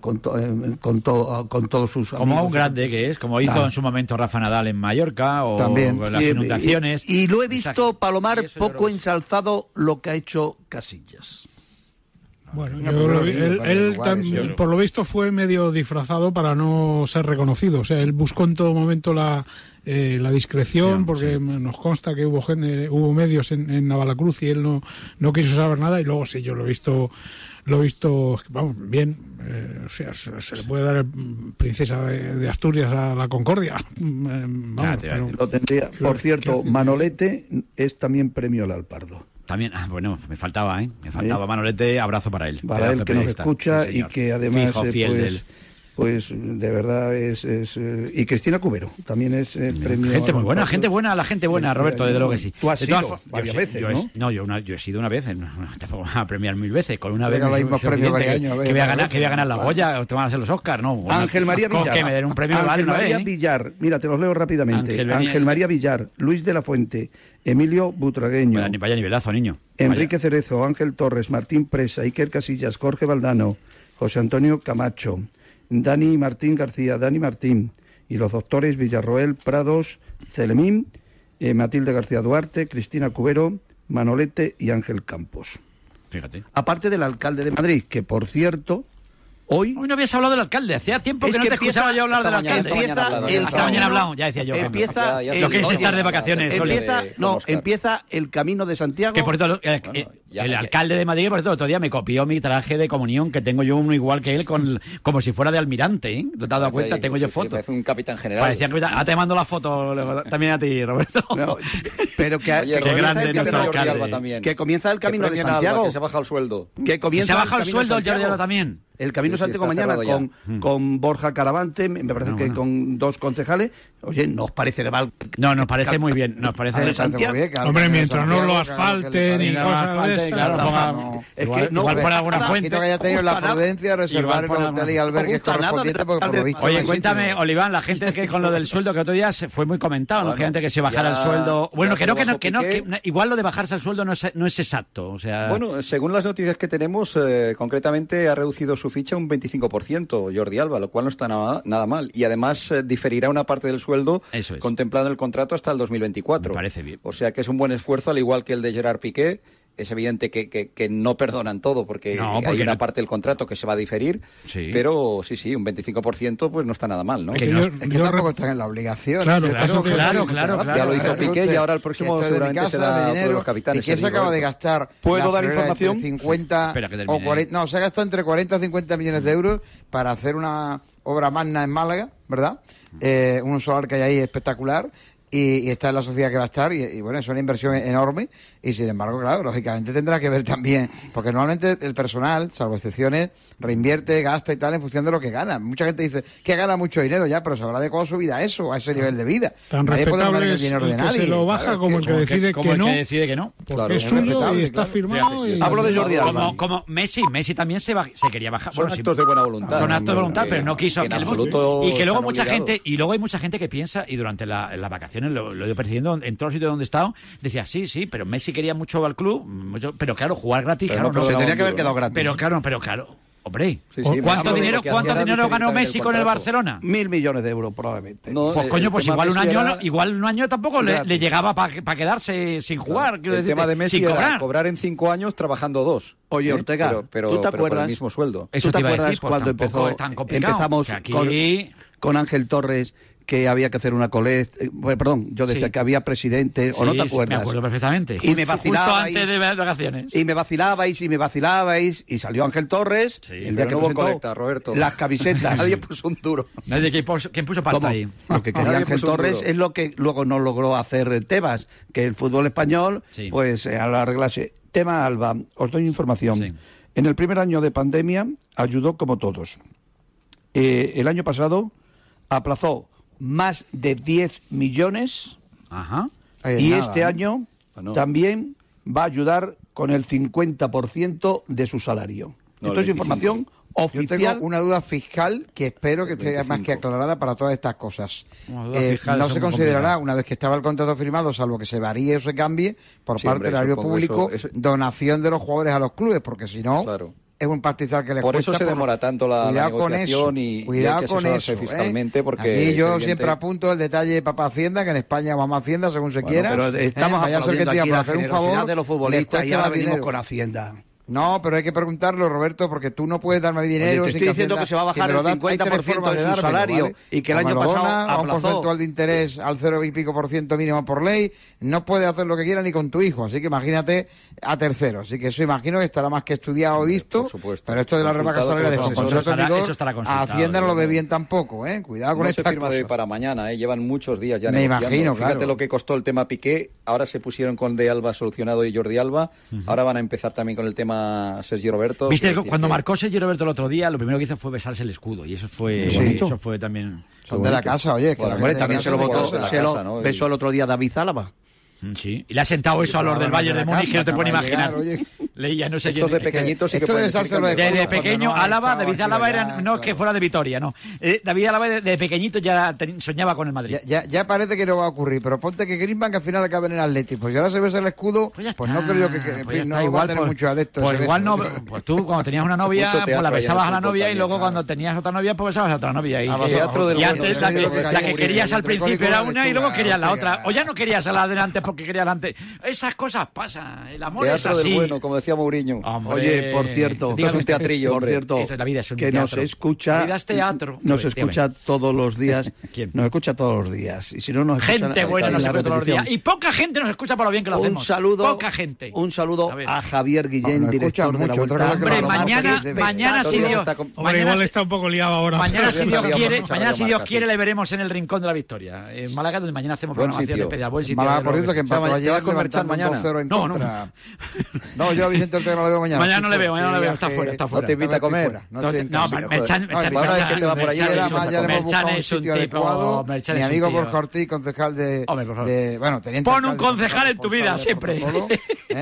con, to- eh, con, to- a- con todos sus Como amigos. un grande que es, como hizo Claro. en su momento Rafa Nadal en Mallorca o También. las Y- inundaciones. Y, y lo he visto, Palomar, poco ensalzado lo que ha hecho Casillas. Bueno, No, yo pero lo lo vi- vi él, lugares, por lo visto fue medio disfrazado para no ser reconocido. O sea, él buscó en todo momento la, eh, la discreción, porque nos consta que hubo gente, hubo medios en, en Navalacruz y él no, no quiso saber nada. Y luego sí, yo lo he visto, lo he visto, vamos, bien. eh, o sea, se, se le puede dar el mm, princesa de, de Asturias a la Concordia. Eh, pero- Lo tendría. Por cierto, Manolete es también premio al Alpardo. También, ah, bueno, me faltaba, ¿eh? Me faltaba Manolete, abrazo para él. Para él que nos escucha Sí, y que además Fijo, eh, fiel de pues, él. pues de verdad es, es, eh, y Cristina Cubero también es eh, premio Gente muy buena, gente buena, la gente buena, Roberto, desde luego que sí. Tú has De todas ido fo- yo varias veces, yo he- ¿no? no, yo, una- yo he sido una vez, no, no, tampoco a premiar mil veces, con una vez. los es mismos suficiente, premios varios que- años, que, ve, voy a ganar, que voy a ganar la. Goya, o te van a ser los Oscars, no. Ángel María Villar. Que me den un premio Ángel vale una María vez, ¿eh? Villar. Mira, te los leo rápidamente. Ángel María Villar, Luis de la Fuente, Emilio Butragueño, Vaya, vaya nivelazo, niño. Enrique Cerezo, Ángel Torres, Martín Presa, Iker Casillas, Jorge Valdano, José Antonio Camacho, Dani Martín García, Dani Martín y los doctores Villarroel Prados, Celemín, eh, Matilde García Duarte, Cristina Cubero, Manolete y Ángel Campos. Fíjate. Aparte del alcalde de Madrid, que por cierto, hoy... Hoy no habías hablado del alcalde, hacía tiempo que Es no que te empieza- escuchaba yo hablar del mañana- alcalde. mañana Empieza hablado, el- esta Hasta mañana mañana. hablado, ya decía yo. Empieza lo que es estar de vacaciones. Empieza, no, empieza el camino de Santiago. Que por cierto, eh, eh, el alcalde de Madrid, por cierto, el otro día me copió mi traje de comunión, que tengo yo uno igual que él, con, como si fuera de almirante, ¿eh? ¿Te has dado cuenta? Tengo yo fotos. Parece un capitán general. Parecía que ah, te mando la foto también a ti, Roberto. pero que, Oye, que Roberto, grande que nuestro alcalde. Alba también. que comienza el Que camino de Alba, Santiago. que se ha bajado el sueldo. Que comienza se ha bajado el camino de sueldo el Jordi Santiago. Alba también. El camino Sí, sí, Santiago mañana con, ya. con Borja Caravante, me parece que bueno. con dos concejales. Oye, ¿no os parece mal? No, nos parece muy bien. Nos parece ver, Santiago, bien, que Hombre, mientras no lo que asfalten y cosas claro, ponga- no. Es igual, que no igual por alguna nada. fuente. Que haya tenido la prudencia de reservar alguna- hoteles y albergues correspondientes de porque por lo alcalde- visto Oye, no cuéntame. Oliván, la gente que con lo del sueldo que otro día se fue muy comentado, ¿no? Gente que se bajara el sueldo. Bueno, se que no, que no, no, igual lo de bajarse el sueldo no es, no es exacto. O sea, Bueno, según las noticias que tenemos, eh, concretamente ha reducido su ficha un 25%, Jordi Alba, lo cual no está nada, nada mal. Y además eh, diferirá una parte del sueldo Eso es. contemplado en el contrato hasta el 2024. Me parece bien. O sea que es un buen esfuerzo, al igual que el de Gerard Piqué es evidente que, no perdonan todo porque, hay una parte del contrato que se va a diferir, sí. pero sí, sí, un 25% pues no está nada mal, ¿no? Que, no, es que tampoco están en la obligación. Claro, claro, claro, claro, claro, Ya lo hizo Piqué y ahora el próximo seguramente será de los capitanes. Se acaba de gastar ¿Puedo dar información? 50 o 40, no, se ha gastado entre 40 y 50 millones de euros para hacer una obra magna en Málaga, ¿verdad? Eh, un solar que hay ahí espectacular y, está en la sociedad que va a estar y bueno, es una inversión enorme y sin embargo, claro, lógicamente tendrá que ver también, porque normalmente el personal, salvo excepciones, reinvierte, gasta y tal en función de lo que gana. Mucha gente dice que gana mucho dinero ya, pero se habrá adecuado su vida a eso, a ese nivel de vida. Tan Nadie puede el dinero de nadie. Se lo baja como, el que, decide que, no, decide que no. Claro, es suyo y está firmado. Y... Hablo de Jordi Alba. Como, como, Messi, Messi también se, va, se quería bajar. Son bueno, actos de buena voluntad. Son actos de voluntad, pero no quiso. Y que luego mucha gente, y luego hay mucha gente que piensa, y durante las vacaciones lo, lo he ido percibiendo en todos los sitios donde he estado, decía, sí, sí, pero Messi quería mucho al club, mm, pero claro, jugar gratis, pero claro, se tenía que haber quedado gratis. Pero claro, pero claro. Hombre, ¿cuánto dinero, ¿cuánto dinero ganó Messi el con el Barcelona? Mil millones de euros, probablemente. Pues coño, pues igual un, año, igual un año tampoco le, llegaba para quedarse sin jugar. Claro. El tema de Messi cobrar. era cobrar en cinco años trabajando dos. Oye, ¿eh? Ortega, pero, ¿tú te? Por el mismo sueldo. Eso ¿Tú te, te acuerdas decir, cuando empezó? Empezamos aquí... con Ángel Torres que había que hacer una colecta, eh, perdón, yo decía que había presidente, o no te acuerdas. Me acuerdo perfectamente. Y me vacilabais. Justo antes de vacaciones. Y me vacilabais y me vacilabais y salió Ángel Torres. Sí, el día que hubo colecta, Roberto. Las camisetas. Nadie puso un duro. Nadie que puso, ¿quién puso pasta ahí. Lo que quería Ángel Torres es lo que luego no logró hacer Tebas, que el fútbol español, pues eh, a la arreglase. Tema Alba, os doy información. En el primer año de pandemia ayudó como todos. Eh, el año pasado aplazó más de 10 millones. Ajá. Y este ¿eh? año pues también va a ayudar con el 50% de su salario. No, es información oficial. Yo tengo una duda fiscal que espero que esté más que aclarada para todas estas cosas. Eh, no se considerará, una vez que estaba el contrato firmado, salvo que se varíe o se cambie por parte del área público, donación de los jugadores a los clubes, porque si no. Claro es un pastizal que le Por eso se demora tanto la, cuidado negociación y, cuidado y hay que con eso, ¿eh? fiscalmente ¿eh? porque... Aquí yo siempre apunto el detalle de papá Hacienda, que en España mamá Hacienda, según se quiera. Pero ¿eh? estamos eh, aplaudiendo aquí la hacer un favor, de los futbolistas y ahora venimos con Hacienda. No, pero hay que preguntarlo, Roberto, porque tú no puedes darme dinero. Oye, te estoy sin diciendo que, hacienda, que se va a bajar el 50% de, de su dármelo, salario ¿vale? y que el año pasado dona, aplazó. un porcentual de interés al 0 y pico por ciento mínimo por ley. No puedes hacer lo que quieras ni con tu hijo, así que imagínate a tercero. Así que eso imagino que estará más que estudiado o visto. Por supuesto. Pero esto de la rebaja salarial de contrato vigor, a Hacienda no lo ve bien tampoco, ¿eh? Cuidado con no esta se firma cosa. de hoy para mañana, ¿eh? Llevan muchos días ya Me negociando. imagino, Fíjate lo que costó el tema Piqué. Ahora se pusieron con De Alba solucionado y Jordi Alba. Ahora van a empezar también con el tema Sergio Roberto. Viste, cuando que... marcó Sergio Roberto el otro día, lo primero que hizo fue besarse el escudo. Y eso fue, sí. bueno, eso fue también. De la casa, oye. Que bueno, también se lo votó. Se lo ¿no? besó el otro día David Zálava. Mm, sí. Y le ha sentado eso a los del Valle de Múnich que no te puede imaginar. Oye. Leía, no sé Estos de pequeñitos sí que pueden decir que- de pequeño, Álava, David Álava era, no claro. que fuera de Vitoria, no. Eh, David Álava desde pequeñito ya soñaba con el Madrid. Ya, parece que no va a ocurrir, pero ponte que Griezmann que al final acabe en el Atlético. Pues ahora se ves el escudo, pues, pues, no creo que, que- en pues no está, va a tener muchos adeptos. Pues igual no, pues tú cuando tenías una novia, pues la besabas a la novia y luego cuando tenías otra novia, pues besabas a otra novia. Y, ah, antes la, que- querías al principio era una y luego querías la otra. O ya no querías a la delante porque querías la antes. Esas cosas pasan, el amor es así. bueno, Mauricio Mourinho. Hombre. Oye, por cierto, Dígame, es un teatrillo, por cierto, es la vida es un que teatro. nos escucha, la vida es teatro. nos escucha todos los días, ¿Quién? nos escucha todos los días, y si no nos gente buena nos escucha todos los días y poca gente nos escucha por lo bien que lo un hacemos. Un saludo, poca gente. Un saludo a, a Javier Guillén, no, director de la Vuelta. Hombre, mañana, mañana si Dios, hombre, igual está un poco liado ahora. Mañana si Dios quiere, mañana si Dios quiere le veremos en el rincón de la Victoria, en Málaga, donde mañana hacemos programación de Buen sitio, por cierto, que empató ayer. No, no. No, yo Mañana. No le veo, mañana no le veo, está fuera, está fuera. No te invita a comer. No, Merchan, Merchan es un tipo... Mi amigo Borja Ortiz, concejal de... Bueno, teniente... Pon un concejal en tu vida, siempre.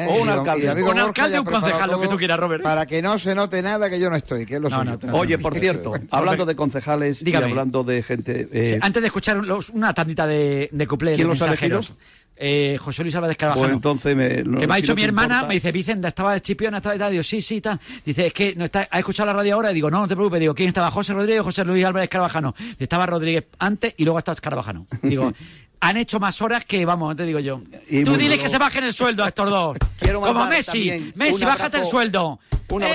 O un alcalde, un alcalde, un concejal, lo que tú quieras, Robert. ¿eh? Para que no se note nada que yo no estoy, que es lo Oye, por cierto, hablando de concejales y hablando de gente... Eh, antes de escuchar una tandita de cuplé de mensajeros... Eh, José Luis Álvarez Carvajal. Pues me, que me ha dicho mi hermana, me dice, Vicenda, estaba de Chipiona, estaba de radio, sí, sí, tal. Dice, es que no está, ha escuchado la radio ahora y digo, no, no te preocupes, digo, ¿quién estaba? José Rodríguez, José Luis Álvarez Carvajano. Estaba Rodríguez antes y luego estaba Carvajano. Digo, han hecho más horas que, vamos, te digo yo. Tú diles que se bajen el sueldo a estos dos. Quiero Como Messi. Messi, abrazo, bájate el sueldo.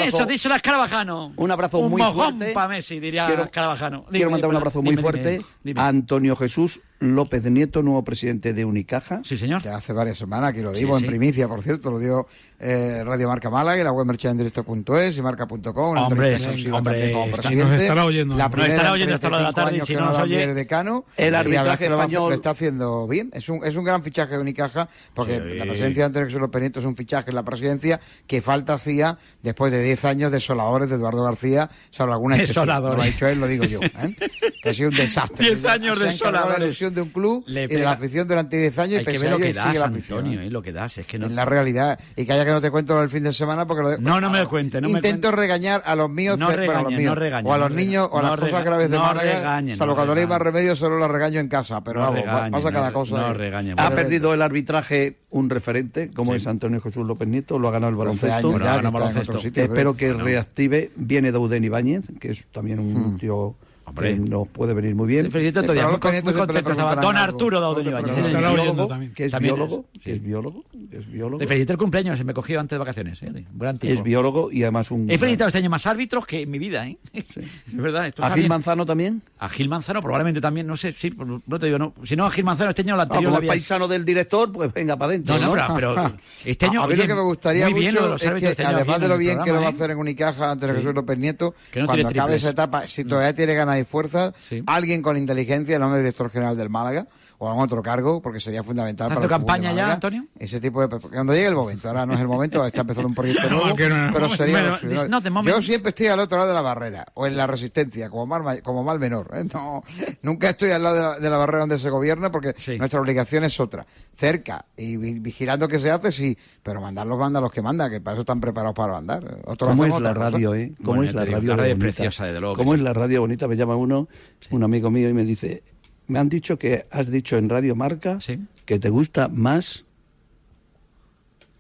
Eso, díselo a Carvajano. Un abrazo un muy mojón para Messi, diría quiero, quiero mandar un abrazo muy fuerte a Antonio Jesús López Nieto, nuevo presidente de Unicaja. Sí, señor. Ya hace varias semanas que lo digo en primicia, por cierto, lo dio eh, Radio Marca Málaga y la web merchandisdirecto.es y marca.com. Hombre, sí, hombre, como presidente. Nos oyendo. La primera nos estará oyendo hasta la de la. El decano, el arbitraje lo, está haciendo bien. Es un, es un gran fichaje de Unicaja porque la presencia de Antonio López Nieto es un fichaje en la presidencia que falta hacía después de 10 años de soladores de Eduardo García, salvo alguna excepción. Lo ha dicho él, lo digo yo. ¿eh? Que ha sido un desastre. 10 años desoladores de un club y eh, de la afición durante 10 años y pensé que sigue la afición. Lo que das, es la realidad. Y que haya que no te cuento el fin de semana porque... Lo de... No, no me lo cuente. No Intento regañar a los míos, no eh, los míos o a los niños o a las cosas graves de Málaga. Regañen, salvo cuando hay más remedio, solo la regaño en casa. Pero vamos, pasa cada cosa. ¿Ha perdido el arbitraje un referente como es Antonio Jesús López Nieto? ¿Lo ha ganado el baloncesto? Espero que reactive. Viene Dauden Ibáñez, que es también un hmm. tío Hombre. Eh, nos puede venir muy bien. Felicito todavía. Muy, muy contento Don Arturo Daudón Ibañez. Que es biólogo, que es biólogo, que es biólogo. Es biólogo. El cumpleaños, se me cogió antes de vacaciones. ¿eh? Gran. Es biólogo y además un... He felicitado este año más árbitros que en mi vida, ¿eh? Sí. es verdad. Esto ¿A Gil Manzano también? A Gil Manzano probablemente también, no sé, sí, no te digo, no. Si no, a Gil Manzano este año la ah, anterior... Ah, como había... paisano del director, pues venga, para adentro. No, no, no, pero, este año... A mí lo que me gustaría mucho es que, este además de lo bien que lo va a hacer en Unicaja antes de ¿eh? Jesús López Nieto, cuando acabe esa etapa, si todavía mm. tiene ganas fuerza, alguien con inteligencia, el nombre director general del Málaga, o algún otro cargo, porque sería fundamental para... tu campaña ya. Antonio? Ese tipo de... Cuando llegue el momento, ahora no es el momento, está empezando un proyecto nuevo, no, no, pero sería... Pero, no, yo siempre estoy al otro lado de la barrera, o en la resistencia, como mal, como mal menor. ¿eh? No, nunca estoy al lado de la, de la barrera donde se gobierna, porque nuestra obligación es otra. Cerca, y vigilando qué se hace, sí, pero mandar los bandas los que mandan, que para eso están preparados para mandar. ¿eh? Otro ¿Cómo es la radio, cosa? eh? ¿Cómo es la radio? Preciosa, desde luego. ¿Cómo es la radio bonita? Me llama uno, un amigo mío, y me dice me han dicho que has dicho en Radio Marca que te gusta más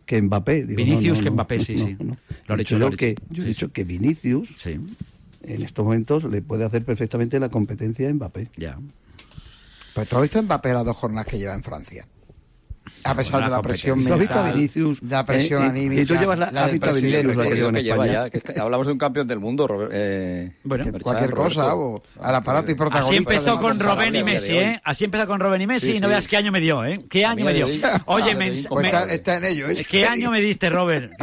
que Mbappé. Vinicius que Mbappé, sí, sí. Yo he dicho que Vinicius en estos momentos le puede hacer perfectamente la competencia a Mbappé. Ya. Pero tú has visto Mbappé las dos jornadas que lleva en Francia. A pesar de la presión mental, Vinicius, la presión eh, eh, anímica, y tú llevas la, la del presidente. Vinicius, que lleva ya, que hablamos de un campeón del mundo, Robert, eh, bueno, cualquier Roberto, cosa, al aparato y protagonista. ¿eh? Así empezó con Robén y Messi, ¿eh? Así empezó con Robén y Messi, sí, sí. y no veas qué año me dio, ¿eh? ¿Qué año me dio? Oye, me, pues está, está, en ello, ¿eh? ¿Qué año me diste, Robert?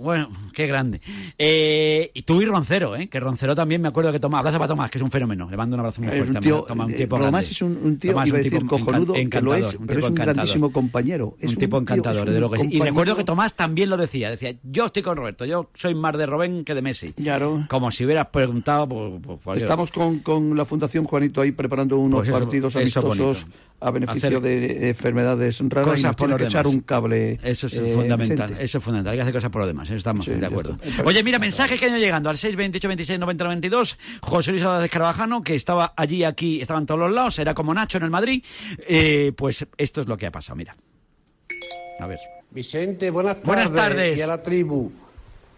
bueno, qué grande. Eh, y tú y Roncero, ¿eh? Que Roncero también me acuerdo que Tomás, abraza para Tomás, que es un fenómeno. Le mando un abrazo muy fuerte. Es un tío, Tomás, Tomás es un, tío, iba a decir cojonudo, que lo es, pero es un grandísimo compañero compañero. Un, tipo encantador, de lo que compañero... Y recuerdo que Tomás también lo decía, decía, yo estoy con Roberto, yo soy más de Robén que de Messi. Claro. Como si hubieras preguntado por, Estamos con, con, la Fundación Juanito ahí preparando unos pues partidos amistosos a beneficio de enfermedades raras cosas y nos por que echar un cable. Eso es eh, fundamental, eso es fundamental, hay que hacer cosas por lo demás, estamos de acuerdo. Oye, mira, mensajes que han ido llegando al 628 26 90 92, José Luis Álvarez Carvajano, que estaba allí, aquí, estaba en todos los lados, era como Nacho en el Madrid, eh, pues esto es lo que ha pasado, mira. A ver. Vicente, buenas, buenas tardes. Y a la tribu.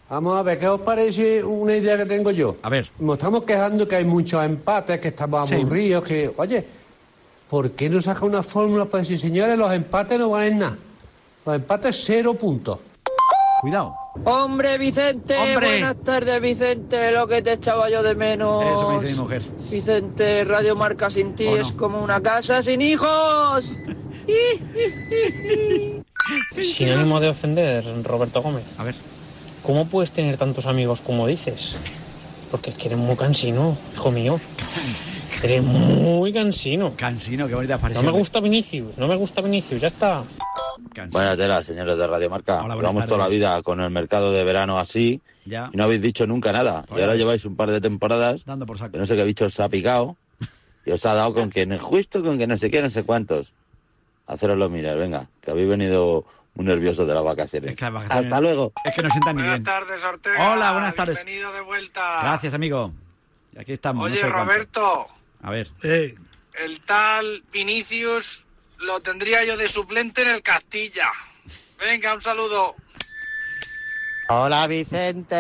Vamos a ver, ¿qué os parece una idea que tengo yo? A ver. Nos estamos quejando que hay muchos empates, que estamos aburridos, que... Oye, ¿por qué no saca una fórmula pues para decir, señores, los empates no valen nada? Los empates cero puntos. Cuidado. Hombre, Vicente, ¡Hombre! buenas tardes, Vicente, lo que te echaba yo de menos. Eso me dice mi mujer. Vicente, Radio Marca sin ti es como una casa sin hijos. Pues Sinónimo de ofender, Roberto Gómez. A ver. ¿Cómo puedes tener tantos amigos como dices? Porque es que eres muy cansino, hijo mío. Eres muy cansino. Cansino, qué bonita expresión. No me gusta Vinicius, no me gusta Vinicius, ya está. Cansino. Buena tela, señores de Radio Marca. Llevamos toda la vida con el mercado de verano así y no habéis dicho nunca nada. Y ahora lleváis un par de temporadas Dando por saco. que no sé qué bicho os ha picado y os ha dado con que justo con que no sé qué, no sé cuántos haceroslo mirar, venga, que habéis venido muy nerviosos de las vacaciones. Hasta luego. Es que nos sientan ni bien. Buenas tardes, Ortega. Hola, buenas tardes. Bienvenido de vuelta. Gracias, amigo. Aquí estamos. Oye, Roberto. A ver. El tal Vinicius lo tendría yo de suplente en el Castilla. Venga, un saludo. Hola Vicente.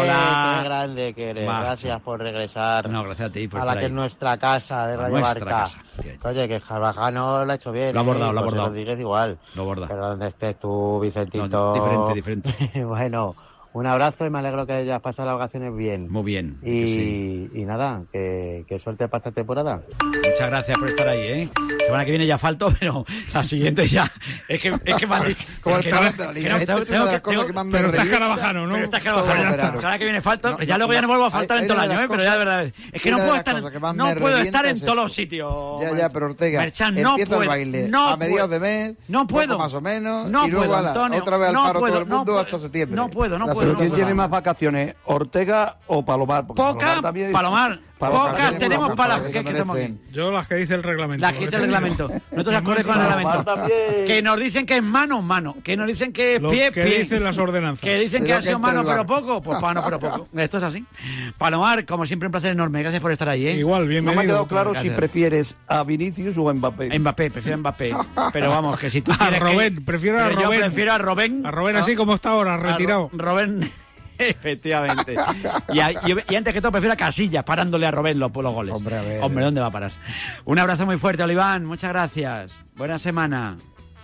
Hola. Qué grande que eres. Macho. Gracias por regresar No, gracias a ti por a la estar que ahí. es nuestra casa de Radio nuestra casa, Oye, que Carvajano lo ha hecho bien. Lo ha abordado, ¿eh? lo ha abordado. Rodríguez igual. Lo aborda. Pero donde estés tú, Vicentito. No, diferente, diferente. bueno, un abrazo y me alegro que hayas pasado las vacaciones bien. Muy bien. Y, sí. y nada, que, que suerte para esta temporada. Muchas gracias por estar ahí, ¿eh? Semana que viene ya falto, pero la siguiente ya. Es que, es que me han dicho. Como es el que talento de la que liga. Esta tengo- es una de las cosas tengo- que más me Pero estás. Carabajano, ¿no? Pero estás Carabajano. La semana que viene falto. No, ya no, luego ya no vuelvo a faltar hay- en todo el año, ¿eh? Pero ya de verdad. Es que no puedo estar. No puedo estar en todos los sitios. Ya, ya, pero Ortega, Merchan, no empieza puedo, el baile no a mediados de mes, No puedo. más o menos, No y luego puedo, otra vez al paro todo el mundo hasta septiembre. No puedo, no puedo. ¿quién tiene más vacaciones, Ortega o Palomar? Porque Poca, Palomar. Palomar Poca, tiene tenemos para vacaciones ¿qué, que aquí? Yo las que dice el reglamento. Las que dice el reglamento. Nosotros acorde con el reglamento. Que nos dicen que es mano, mano. Que nos dicen que es Lo pie, que pie. dicen las ordenanzas. Que dicen que ha sido que mano, pero poco. Pues mano, pero poco. Esto es así. Palomar, como siempre, un placer enorme. Gracias por estar ahí, ¿eh? Igual, No me ha quedado claro si prefieres a Vinicius o a Mbappé. Mbappé, prefiero a Mbappé. Pero vamos, que si tú A quieres que- Robén, prefiero a Pero yo Robén. prefiero a Robén. A Robén así como está ahora, retirado. Robén, efectivamente. Y, a- y- y antes que todo prefiero a Casillas, parándole a Robén los, los goles. Hombre, a ver. Hombre, ¿dónde va a parar? Un abrazo muy fuerte, Oliván. Muchas gracias. Buena semana.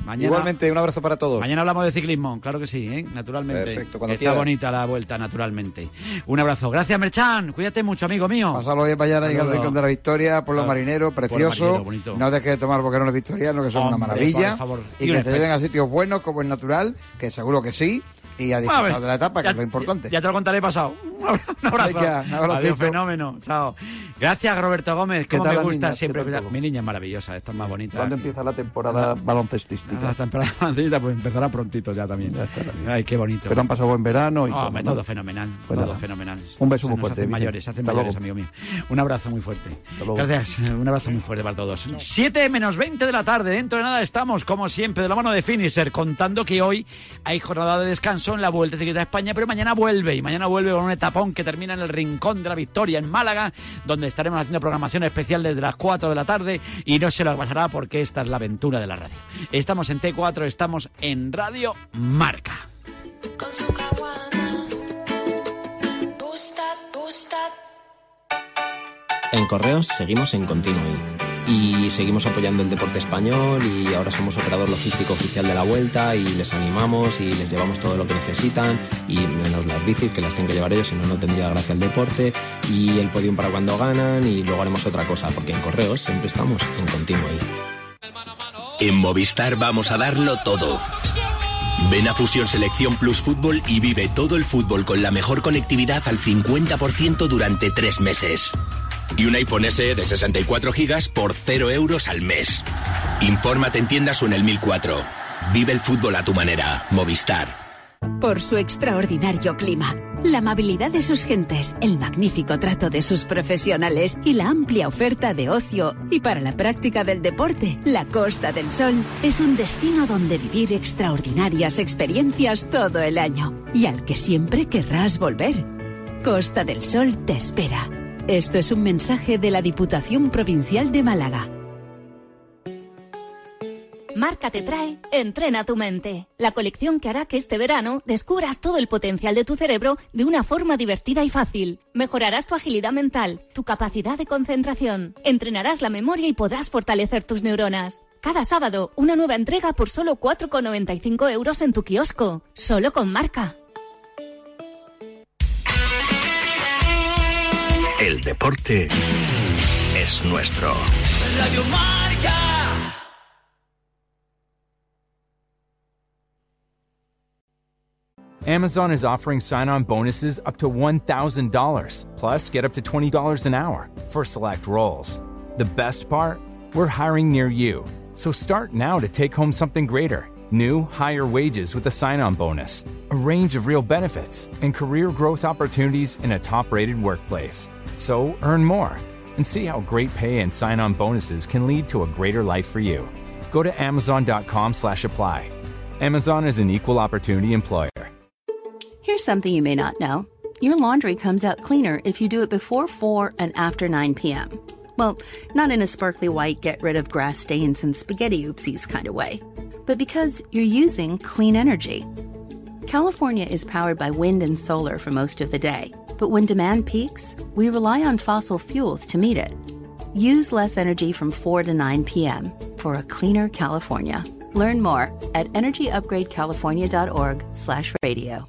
Mañana, Igualmente, un abrazo para todos. Mañana hablamos de ciclismo, claro que sí, ¿eh? naturalmente. Perfecto, cuando Está quieras. bonita la vuelta, naturalmente. Un abrazo. Gracias, Merchan. Cuídate mucho, amigo mío. Pasarlo bien mañana y al. Rincón de la Victoria, Pueblo Claro. Marinero, precioso. Marinero, no dejes de tomar boquerones victorianos, que son una maravilla. por favor. Y Y un que te lleven a sitios buenos como es natural, que seguro que sí. Y a disfrutar ver, de la etapa, que ya- es lo importante. Ya te lo contaré pasado. Un abrazo. Un. Adiós, fenómeno. Chao. Gracias, Roberto Gómez. ¿Qué Como tal me gusta siempre. ¿Qué tal Mi niña es maravillosa, esta es más bonita. ¿Cuándo empieza la temporada baloncestística? La temporada maldita, pues empezará prontito ya también. Ay, qué bonito. Pero han pasado buen verano y Ah, todo, todo fenomenal. Pues todo nada. fenomenal. Un beso muy fuerte, hacen mayores, hacen Hasta mayores, luego. amigo mío. Un abrazo muy fuerte. Gracias. Un abrazo muy fuerte para todos. 7 menos 20 de la tarde. Dentro de nada estamos, como siempre, de la mano de Finisher, contando que hoy hay jornada de descanso en la Vuelta Ciclista a España, pero mañana vuelve. Y mañana vuelve con un etapón que termina en el Rincón de la Victoria, en Málaga, donde estaremos haciendo programación especial desde las 4 de la tarde. Y no se lo pasará porque esta es la aventura de la radio. Estamos en T4, estamos en Radio Marca. En Correos seguimos en Continuo y seguimos apoyando el deporte español y ahora somos operador logístico oficial de la vuelta y les animamos y les llevamos todo lo que necesitan y menos las bicis que las tienen que llevar ellos, si no, no tendría gracia el deporte y el podium para cuando ganan y luego haremos otra cosa porque en Correos siempre estamos en Continuo En Movistar vamos a darlo todo. Ven a Fusión Selección Plus Fútbol y vive todo el fútbol con la mejor conectividad al 50% durante tres meses. Y un iPhone SE de 64 GB por 0 euros al mes. Infórmate en tiendas en el 1004. Vive el fútbol a tu manera. Movistar. Por su extraordinario clima, la amabilidad de sus gentes, el magnífico trato de sus profesionales y la amplia oferta de ocio y para la práctica del deporte, la Costa del Sol es un destino donde vivir extraordinarias experiencias todo el año y al que siempre querrás volver. Costa del Sol te espera. Esto es un mensaje de la Diputación Provincial de Málaga. Marca te trae Entrena tu mente, la colección que hará que este verano descubras todo el potencial de tu cerebro de una forma divertida y fácil. Mejorarás tu agilidad mental, tu capacidad de concentración, entrenarás la memoria y podrás fortalecer tus neuronas. Cada sábado, una nueva entrega por solo 4,95 euros en tu kiosco, solo con marca. El deporte es nuestro. Radio Marca. Amazon is offering sign on bonuses up to $1,000, plus get up to $20 an hour for select roles. The best part? We're hiring near you. So start now to take home something greater new, higher wages with a sign on bonus, a range of real benefits, and career growth opportunities in a top rated workplace. So earn more and see how great pay and sign on bonuses can lead to a greater life for you. Go to amazon.com slash apply. Amazon is an equal opportunity employer. Here's something you may not know your laundry comes out cleaner if you do it before 4 and after 9 p.m. Well, not in a sparkly white, get rid of grass stains and spaghetti oopsies kind of way, but because you're using clean energy. California is powered by wind and solar for most of the day, but when demand peaks, we rely on fossil fuels to meet it. Use less energy from 4 to 9 p.m. for a cleaner California. Learn more at energyupgradecalifornia.org/radio.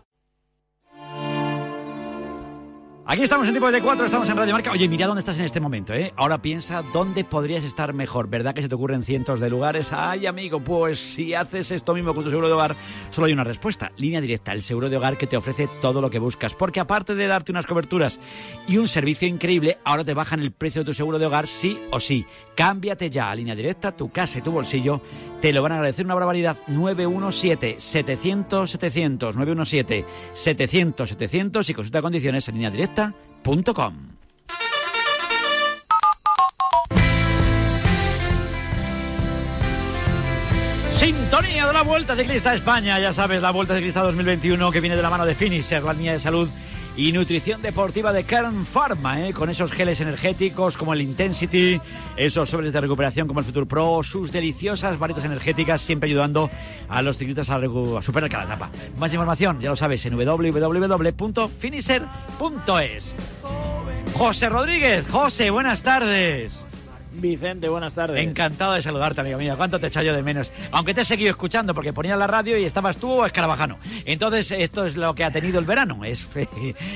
Aquí estamos en Tipo de 4, estamos en Radio Marca. Oye, mira dónde estás en este momento, ¿eh? Ahora piensa dónde podrías estar mejor. ¿Verdad que se te ocurren cientos de lugares? Ay, amigo, pues si haces esto mismo con tu seguro de hogar, solo hay una respuesta. Línea directa, el seguro de hogar que te ofrece todo lo que buscas. Porque aparte de darte unas coberturas y un servicio increíble, ahora te bajan el precio de tu seguro de hogar sí o sí. Cámbiate ya a línea directa, tu casa y tu bolsillo. Te lo van a agradecer una barbaridad. 917-700-700. 917-700-700 y consulta condiciones en línea directa.com. Sintonía de la Vuelta Ciclista España. Ya sabes, la Vuelta Ciclista 2021 que viene de la mano de Finisher, la línea de salud y nutrición deportiva de Kern Pharma, ¿eh? con esos geles energéticos como el Intensity, esos sobres de recuperación como el Future Pro, sus deliciosas varitas energéticas, siempre ayudando a los ciclistas a, a superar cada etapa. Más información, ya lo sabes, en www.finisher.es. José Rodríguez, José, buenas tardes. Vicente, buenas tardes. Encantado de saludarte, amigo mío. ¿Cuánto te echa yo de menos? Aunque te he seguido escuchando porque ponía la radio y estabas tú o Escarabajano. Entonces, esto es lo que ha tenido el verano. Es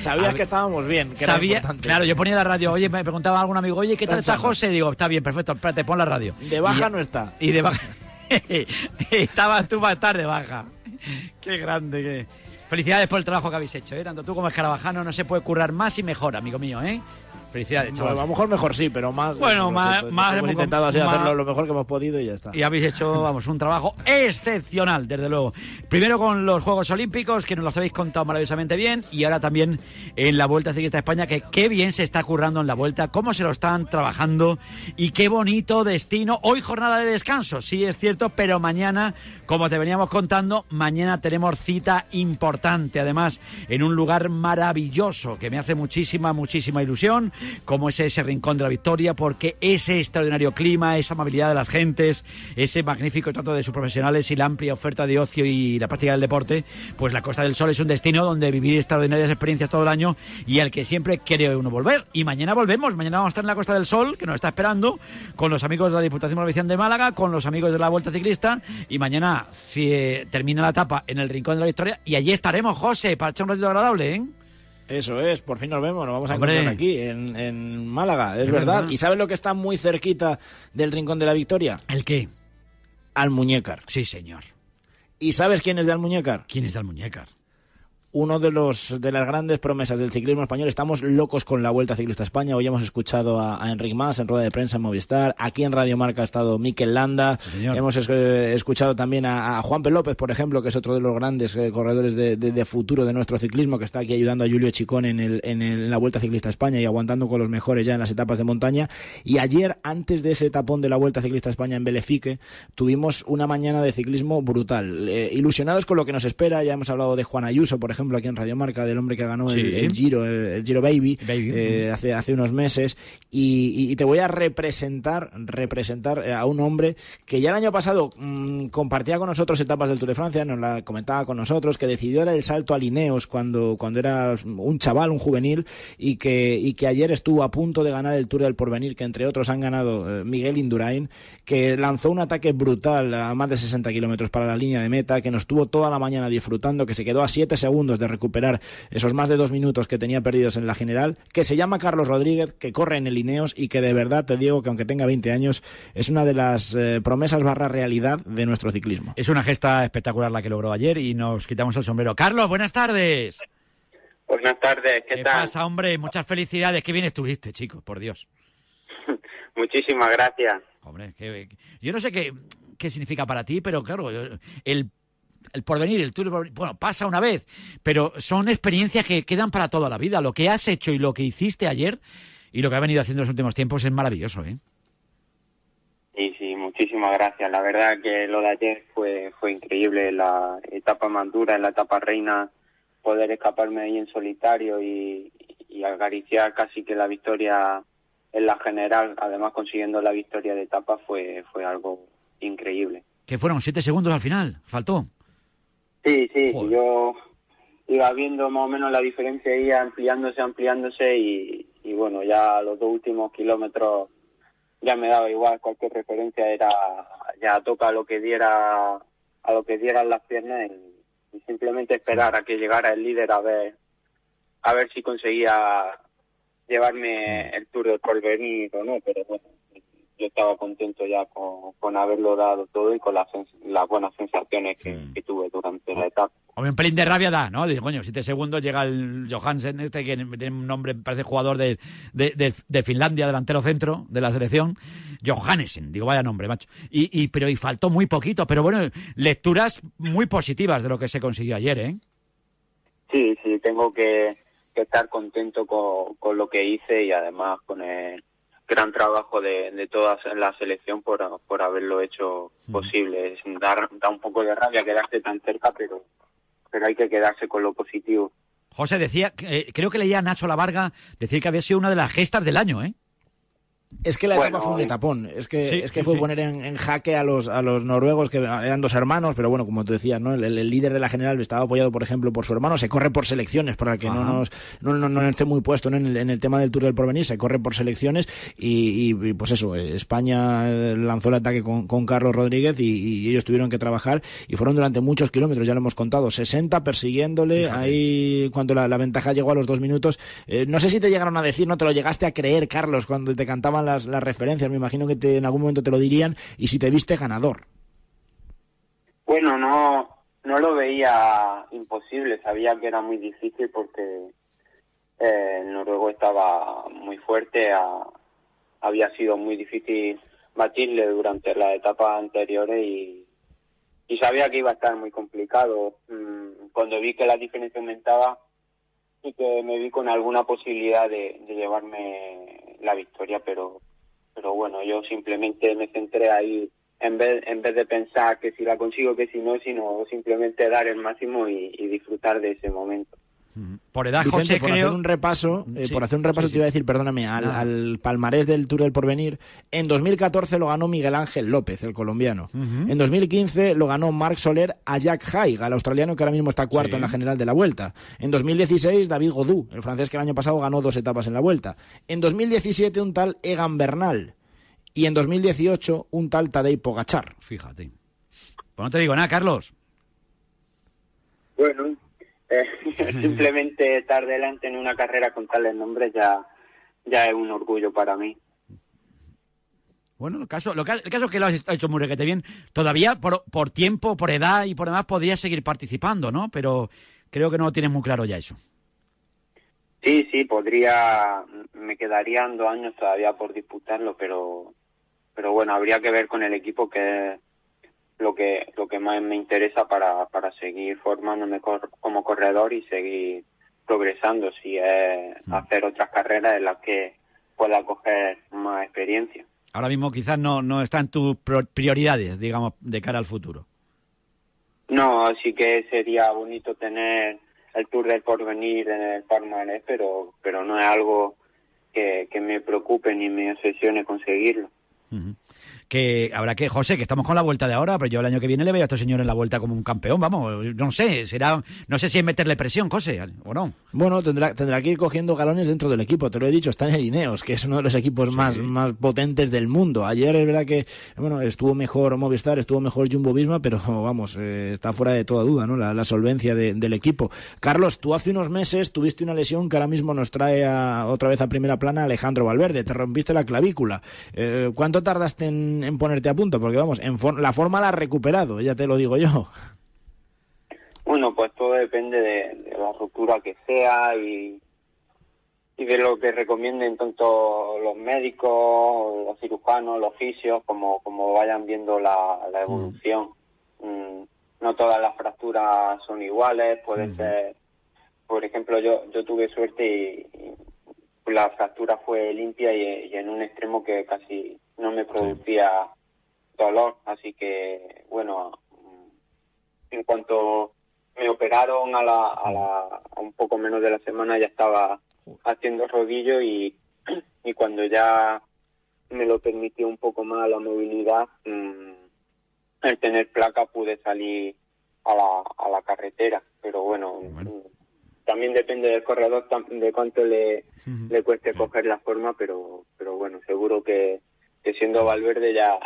Sabías A que estábamos bien, que Sabía, claro, yo ponía la radio, oye, me preguntaba algún amigo, oye, ¿qué tal está. José? Digo, está bien, perfecto, espérate, pon la radio. De baja Y- no está. Y de baja. Estabas tú para estar de baja. Qué grande, qué. Felicidades por el trabajo que habéis hecho, ¿eh? Tanto tú como Escarabajano no se puede currar más y mejor, amigo mío, ¿eh? Felicidades, Bueno, chaval. a lo mejor mejor sí, pero más. Bueno, no más- Hemos hemos- intentado así más- hacerlo lo mejor que hemos podido y ya está. Y habéis hecho, vamos, un trabajo excepcional, desde luego. Primero con los Juegos Olímpicos, que nos los habéis contado maravillosamente bien, y ahora también en la Vuelta Ciclista a España, que qué bien se está currando en la Vuelta, cómo se lo están trabajando, y qué bonito destino. Hoy jornada de descanso, sí es cierto, pero mañana, como te veníamos contando, mañana tenemos cita importante, además, en un lugar maravilloso, que me hace muchísima, muchísima ilusión, como es ese Rincón de la Victoria, porque ese extraordinario clima, esa amabilidad de las gentes, ese magnífico trato de sus profesionales y la amplia oferta de ocio y la práctica del deporte, pues la Costa del Sol es un destino donde vivir extraordinarias experiencias todo el año y al que siempre quiere uno volver. Y mañana volvemos, mañana vamos a estar en la Costa del Sol, que nos está esperando, con los amigos de la Diputación Provincial de Málaga, con los amigos de la Vuelta Ciclista, y mañana termina la etapa en el Rincón de la Victoria, y allí estaremos, José, para echar un ratito agradable, ¿eh? Eso es, por fin nos vemos, nos vamos a Hombre. encontrar aquí, en, en Málaga, es, verdad. ¿Y sabes lo que está muy cerquita del Rincón de la Victoria? ¿El qué? Almuñécar. Sí, señor. ¿Y sabes quién es de Almuñécar? ¿Quién es de Almuñécar? Uno de los de las grandes promesas del ciclismo español. Estamos locos con la Vuelta Ciclista a España. Hoy hemos escuchado a, a Enric Mas en rueda de prensa en Movistar. Aquí en Radio Marca ha estado Mikel Landa. señor. hemos eh, escuchado también a, a Juan P. López, por ejemplo, que es otro de los grandes eh, corredores de, de- de futuro de nuestro ciclismo, que está aquí ayudando a Julio Chicón en, el, en el- la Vuelta Ciclista a España y aguantando con los mejores ya en las etapas de montaña. Y ayer, antes de ese etapón de la Vuelta Ciclista a España en Belefique, tuvimos una mañana de ciclismo brutal. Eh, ilusionados con lo que nos espera. Ya hemos hablado de Juan Ayuso, por ejemplo ejemplo, aquí en Radio Marca, del hombre que ganó el, Sí. el Giro, el, el Giro Baby, eh, hace, hace unos meses. Y, y te voy a representar, representar eh, a un hombre que ya el año pasado mm, compartía con nosotros etapas del Tour de Francia, nos la comentaba con nosotros, que decidió dar el salto a Lineos cuando, cuando era un chaval, un juvenil, y que, y que ayer estuvo a punto de ganar el Tour del Porvenir, que entre otros han ganado eh, Miguel Indurain, que lanzó un ataque brutal a más de 60 kilómetros para la línea de meta, que nos tuvo toda la mañana disfrutando, que se quedó a 7 segundos de recuperar esos más de dos minutos que tenía perdidos en la general, que se llama Carlos Rodríguez, que corre en el Ineos y que de verdad te digo que aunque tenga 20 años, es una de las eh, promesas barra realidad de nuestro ciclismo. Es una gesta espectacular la que logró ayer y nos quitamos el sombrero. Carlos, buenas tardes. Buenas tardes, ¿qué, ¿Qué tal? pasa, hombre? Muchas felicidades. Qué bien estuviste, chico, por Dios. Muchísimas gracias. Hombre, que- yo no sé qué, qué significa para ti, pero claro, el, el porvenir, el Tour bueno, pasa una vez, pero son experiencias que quedan para toda la vida. Lo que has hecho y lo que hiciste ayer y lo que has venido haciendo en los últimos tiempos es maravilloso, ¿eh? Sí, sí, muchísimas gracias. La verdad que lo de ayer fue fue increíble. La etapa más dura, en la etapa reina, poder escaparme ahí en solitario y, y acariciar casi que la victoria en la general, además consiguiendo la victoria de etapa, fue, fue algo increíble. Que fueron siete segundos al final, faltó. Sí, sí, yo iba viendo más o menos la diferencia ahí ampliándose, ampliándose y, y bueno, ya los dos últimos kilómetros ya me daba igual, cualquier referencia era ya toca lo que diera a lo que dieran las piernas y, y simplemente esperar a que llegara el líder a ver a ver si conseguía llevarme el Tour del Porvenir o no, pero bueno, yo estaba contento ya con, con haberlo dado todo y con las, las buenas sensaciones que, que tuve durante la etapa. Hombre, un pelín de rabia da, ¿no? Dice, coño, siete segundos llega el Johansen, este que tiene un nombre, parece jugador de, de, de- de Finlandia, delantero centro de la selección. Johansen, digo, vaya nombre, macho. Y, y, pero y faltó muy poquito, pero bueno, lecturas muy positivas de lo que se consiguió ayer, ¿eh? Sí, sí, tengo que, que estar contento con, con lo que hice y además con el gran trabajo de, de toda la selección por, por haberlo hecho posible. Es dar, da un poco de rabia quedarse tan cerca, pero, pero hay que quedarse con lo positivo. José decía, eh, creo que leía a Nacho Lavarga decir que había sido una de las gestas del año, ¿eh? Es que la Bueno, etapa fue un eh, etapón. Es que, sí, es que sí, fue sí. poner en, en jaque a los, a los noruegos, que eran dos hermanos, pero bueno, como tú decías, ¿no? El, líder de la general estaba apoyado, por ejemplo, por su hermano. Se corre por selecciones, para que no, nos, no, no, no esté muy puesto ¿no? en, el, en el tema del Tour del Porvenir. Se corre por selecciones y, y, y, pues eso, España lanzó el ataque con, con Carlos Rodríguez y, y ellos tuvieron que trabajar y fueron durante muchos kilómetros, ya lo hemos contado, 60 persiguiéndole. Ahí, cuando la, la ventaja llegó a los dos minutos, eh, no sé si te llegaron a decir, no te lo llegaste a creer, Carlos, cuando te cantaban las, las referencias. Me imagino que te- en algún momento te lo dirían y si te viste ganador. Bueno, no, no lo veía imposible, sabía que era muy difícil porque eh, noruego estaba muy fuerte, había sido muy difícil batirle durante las etapas anteriores y, y sabía que iba a estar muy complicado. Mm, Cuando vi que la diferencia aumentaba y que me vi con alguna posibilidad de, llevarme la victoria, pero pero bueno, yo simplemente me centré ahí en vez, en vez de pensar que si la consigo, que si no, sino simplemente dar el máximo y disfrutar de ese momento. Por edad, Vicente, José, por creo... hacer un repaso, eh, Sí, por hacer un repaso sí, te iba a decir, perdóname, al, palmarés del Tour del Porvenir. En 2014 lo ganó Miguel Ángel López, el colombiano. Ujú. En 2015 lo ganó Mark Soler a Jack Haig, al australiano que ahora mismo está cuarto Sí. en la general de la Vuelta. En 2016 David Godú, el francés que el año pasado ganó dos etapas en la Vuelta. En 2017 un tal Egan Bernal. Y en 2018 un tal Tadej Pogachar. Fíjate. Pues no te digo nada, Carlos. Bueno, simplemente estar delante en una carrera con tales nombres ya, ya es un orgullo para mí. Bueno, el caso, lo que, el caso es que lo has hecho muy requete bien. Todavía, por, por tiempo, por edad y por demás, podrías seguir participando, ¿no? Pero creo que no lo tienes muy claro ya eso. Sí, sí, podría, me quedarían dos años todavía por disputarlo, pero, pero bueno, habría que ver con el equipo que lo que, lo que más me interesa para, para seguir formándome cor- como corredor y seguir progresando, si es hacer otras carreras en las que pueda coger más experiencia. Ahora mismo quizás no, no está en tus prioridades, digamos, de cara al futuro. No, así que sería bonito tener el Tour del Porvenir en el palmarés, pero, pero no es algo que, que me preocupe ni me obsesione conseguirlo. Que habrá que, José, que estamos con la vuelta de ahora, pero yo el año que viene le veo a este señor en la vuelta como un campeón, vamos, no sé, será, no sé si es meterle presión, José, o no. Bueno, tendrá, tendrá que ir cogiendo galones dentro del equipo, te lo he dicho, está en el Ineos, que es uno de los equipos más, más potentes del mundo. Ayer es verdad que, bueno, estuvo mejor Movistar, estuvo mejor Jumbo Visma, pero vamos, eh, está fuera de toda duda, ¿no? La, la solvencia de- del equipo. Carlos, tú hace unos meses tuviste una lesión que ahora mismo nos trae a- otra vez a primera plana Alejandro Valverde, te rompiste la clavícula. Eh, ¿Cuánto tardaste en, en ponerte a punto? Porque vamos, en for- la forma la has recuperado, ya te lo digo yo. Bueno, pues todo depende de, de la ruptura que sea y, y de lo que recomienden tanto los médicos, los cirujanos, los fisios, como, como vayan viendo la, la evolución. Mm, no todas las fracturas son iguales, puede ser, por ejemplo, yo, yo tuve suerte y, y la fractura fue limpia y, y en un extremo que casi no me producía dolor, así que bueno, en cuanto me operaron a, la, a, la, a un poco menos de la semana ya estaba haciendo rodillo y, y cuando ya me lo permitió un poco más la movilidad, mm, el tener placa pude salir a la, a la carretera. Pero bueno, mm, también depende del corredor de cuánto le, le cueste coger la forma, pero, pero bueno, seguro que, que siendo Valverde ya,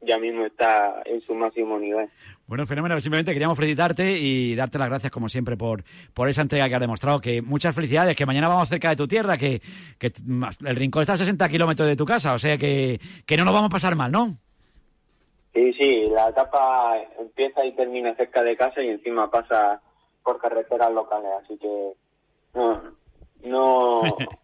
ya mismo está en su máximo nivel. Bueno, fenómeno. Simplemente queríamos felicitarte y darte las gracias, como siempre, por, por esa entrega que has demostrado. Que muchas felicidades, que mañana vamos cerca de tu tierra, que, que el rincón está a 60 kilómetros de tu casa, o sea que, que no nos vamos a pasar mal, ¿no? Sí, sí, la etapa empieza y termina cerca de casa y encima pasa por carreteras locales, así que no, no,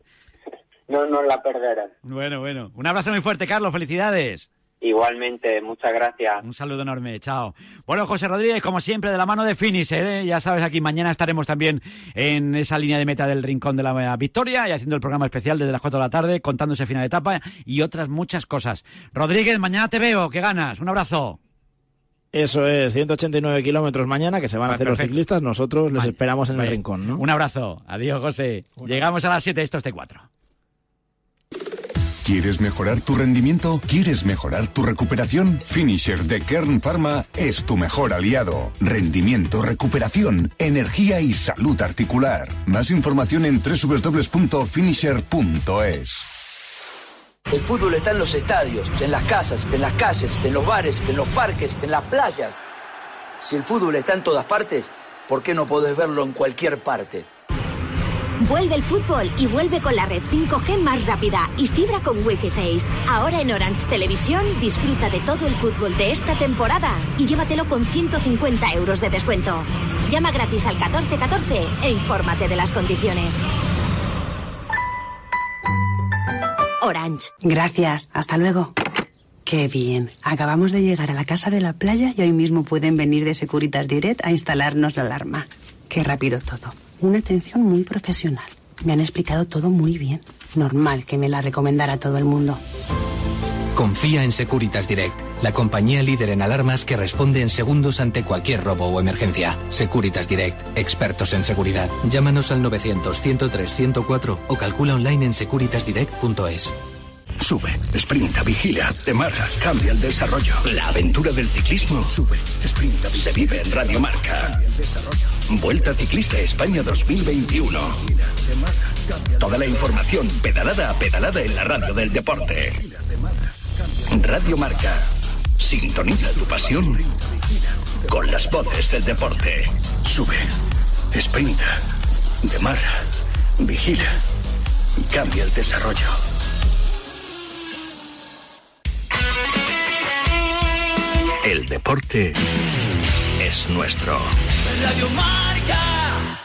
no nos la perderán. Bueno, bueno. Un abrazo muy fuerte, Carlos. Felicidades. Igualmente, muchas gracias. Un saludo enorme, chao. Bueno, José Rodríguez, como siempre, de la mano de Finisher, ¿eh? ya sabes, aquí mañana estaremos también en esa línea de meta del Rincón de la Victoria y haciendo el programa especial desde las 4 de la tarde, contando ese final de etapa y otras muchas cosas. Rodríguez, mañana te veo, que ganas. Un abrazo. Eso es, 189 kilómetros mañana que se van a hacer los ciclistas, nosotros les esperamos en el rincón, ¿no? Un abrazo. Adiós, José. Llegamos a las 7, esto es T4. ¿Quieres mejorar tu rendimiento? ¿Quieres mejorar tu recuperación? Finisher de Kern Pharma es tu mejor aliado. Rendimiento, recuperación, energía y salud articular. Más información en www.finisher.es. El fútbol está en los estadios, en las casas, en las calles, en los bares, en los parques, en las playas. Si el fútbol está en todas partes, ¿por qué no podés verlo en cualquier parte? Vuelve el fútbol y vuelve con la red 5G más rápida y fibra con Wi-Fi 6. Ahora en Orange Televisión disfruta de todo el fútbol de esta temporada y llévatelo con 150 euros de descuento. Llama gratis al 1414 e infórmate de las condiciones. Orange. Gracias, hasta luego. Qué bien. Acabamos de llegar a la casa de la playa y hoy mismo pueden venir de Securitas Direct a instalarnos la alarma. Qué rápido todo. Una atención muy profesional. Me han explicado todo muy bien. Normal que me la recomendara todo el mundo. Confía en Securitas Direct, la compañía líder en alarmas que responde en segundos ante cualquier robo o emergencia. Securitas Direct, expertos en seguridad. Llámanos al 900-103-104 o calcula online en securitasdirect.es. Sube, sprinta, vigila, te marca, cambia el desarrollo. La aventura del ciclismo. Sube, sprinta, se vive en Radio Marca. Vuelta Ciclista España 2021. Toda la información pedalada a pedalada en la radio del deporte. Radio Marca. Sintoniza tu pasión con las voces del deporte. Sube, sprinta, demarra, vigila y cambia el desarrollo. El deporte es nuestro. Radio Marca.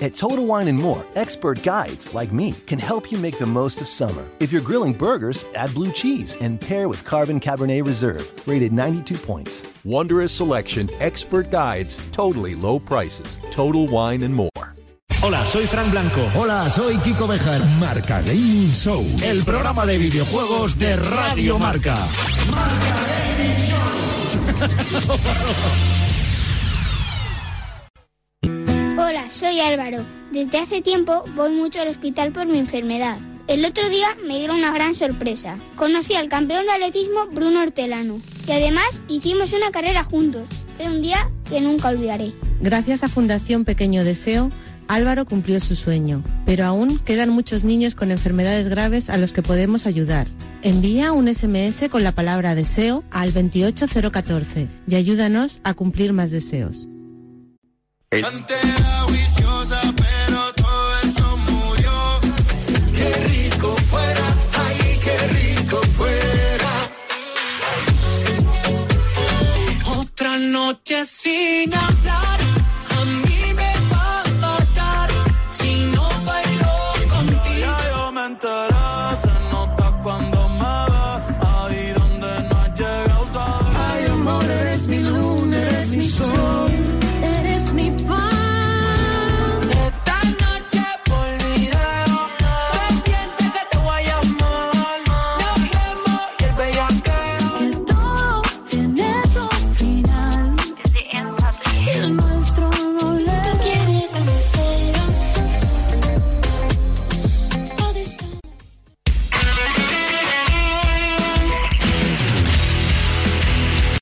At Total Wine and More, expert guides like me can help you make the most of summer. If you're grilling burgers, add blue cheese and pair with Carbon Cabernet Reserve, rated 92 points. Wondrous selection, expert guides, totally low prices. Total Wine and More. Hola, soy Frank Blanco. Hola, soy Kiko Bejar. Marca Gaming Show. El programa de videojuegos de Radio Marca. Hola, soy Álvaro. Desde hace tiempo voy mucho al hospital por mi enfermedad. El otro día me dieron una gran sorpresa. Conocí al campeón de atletismo Bruno Hortelano y además hicimos una carrera juntos. Fue un día que nunca olvidaré. Gracias a Fundación Pequeño Deseo, Álvaro cumplió su sueño, pero aún quedan muchos niños con enfermedades graves a los que podemos ayudar. Envía un SMS con la palabra deseo al 28014 y ayúdanos a cumplir más deseos. Otra noche sin hablar.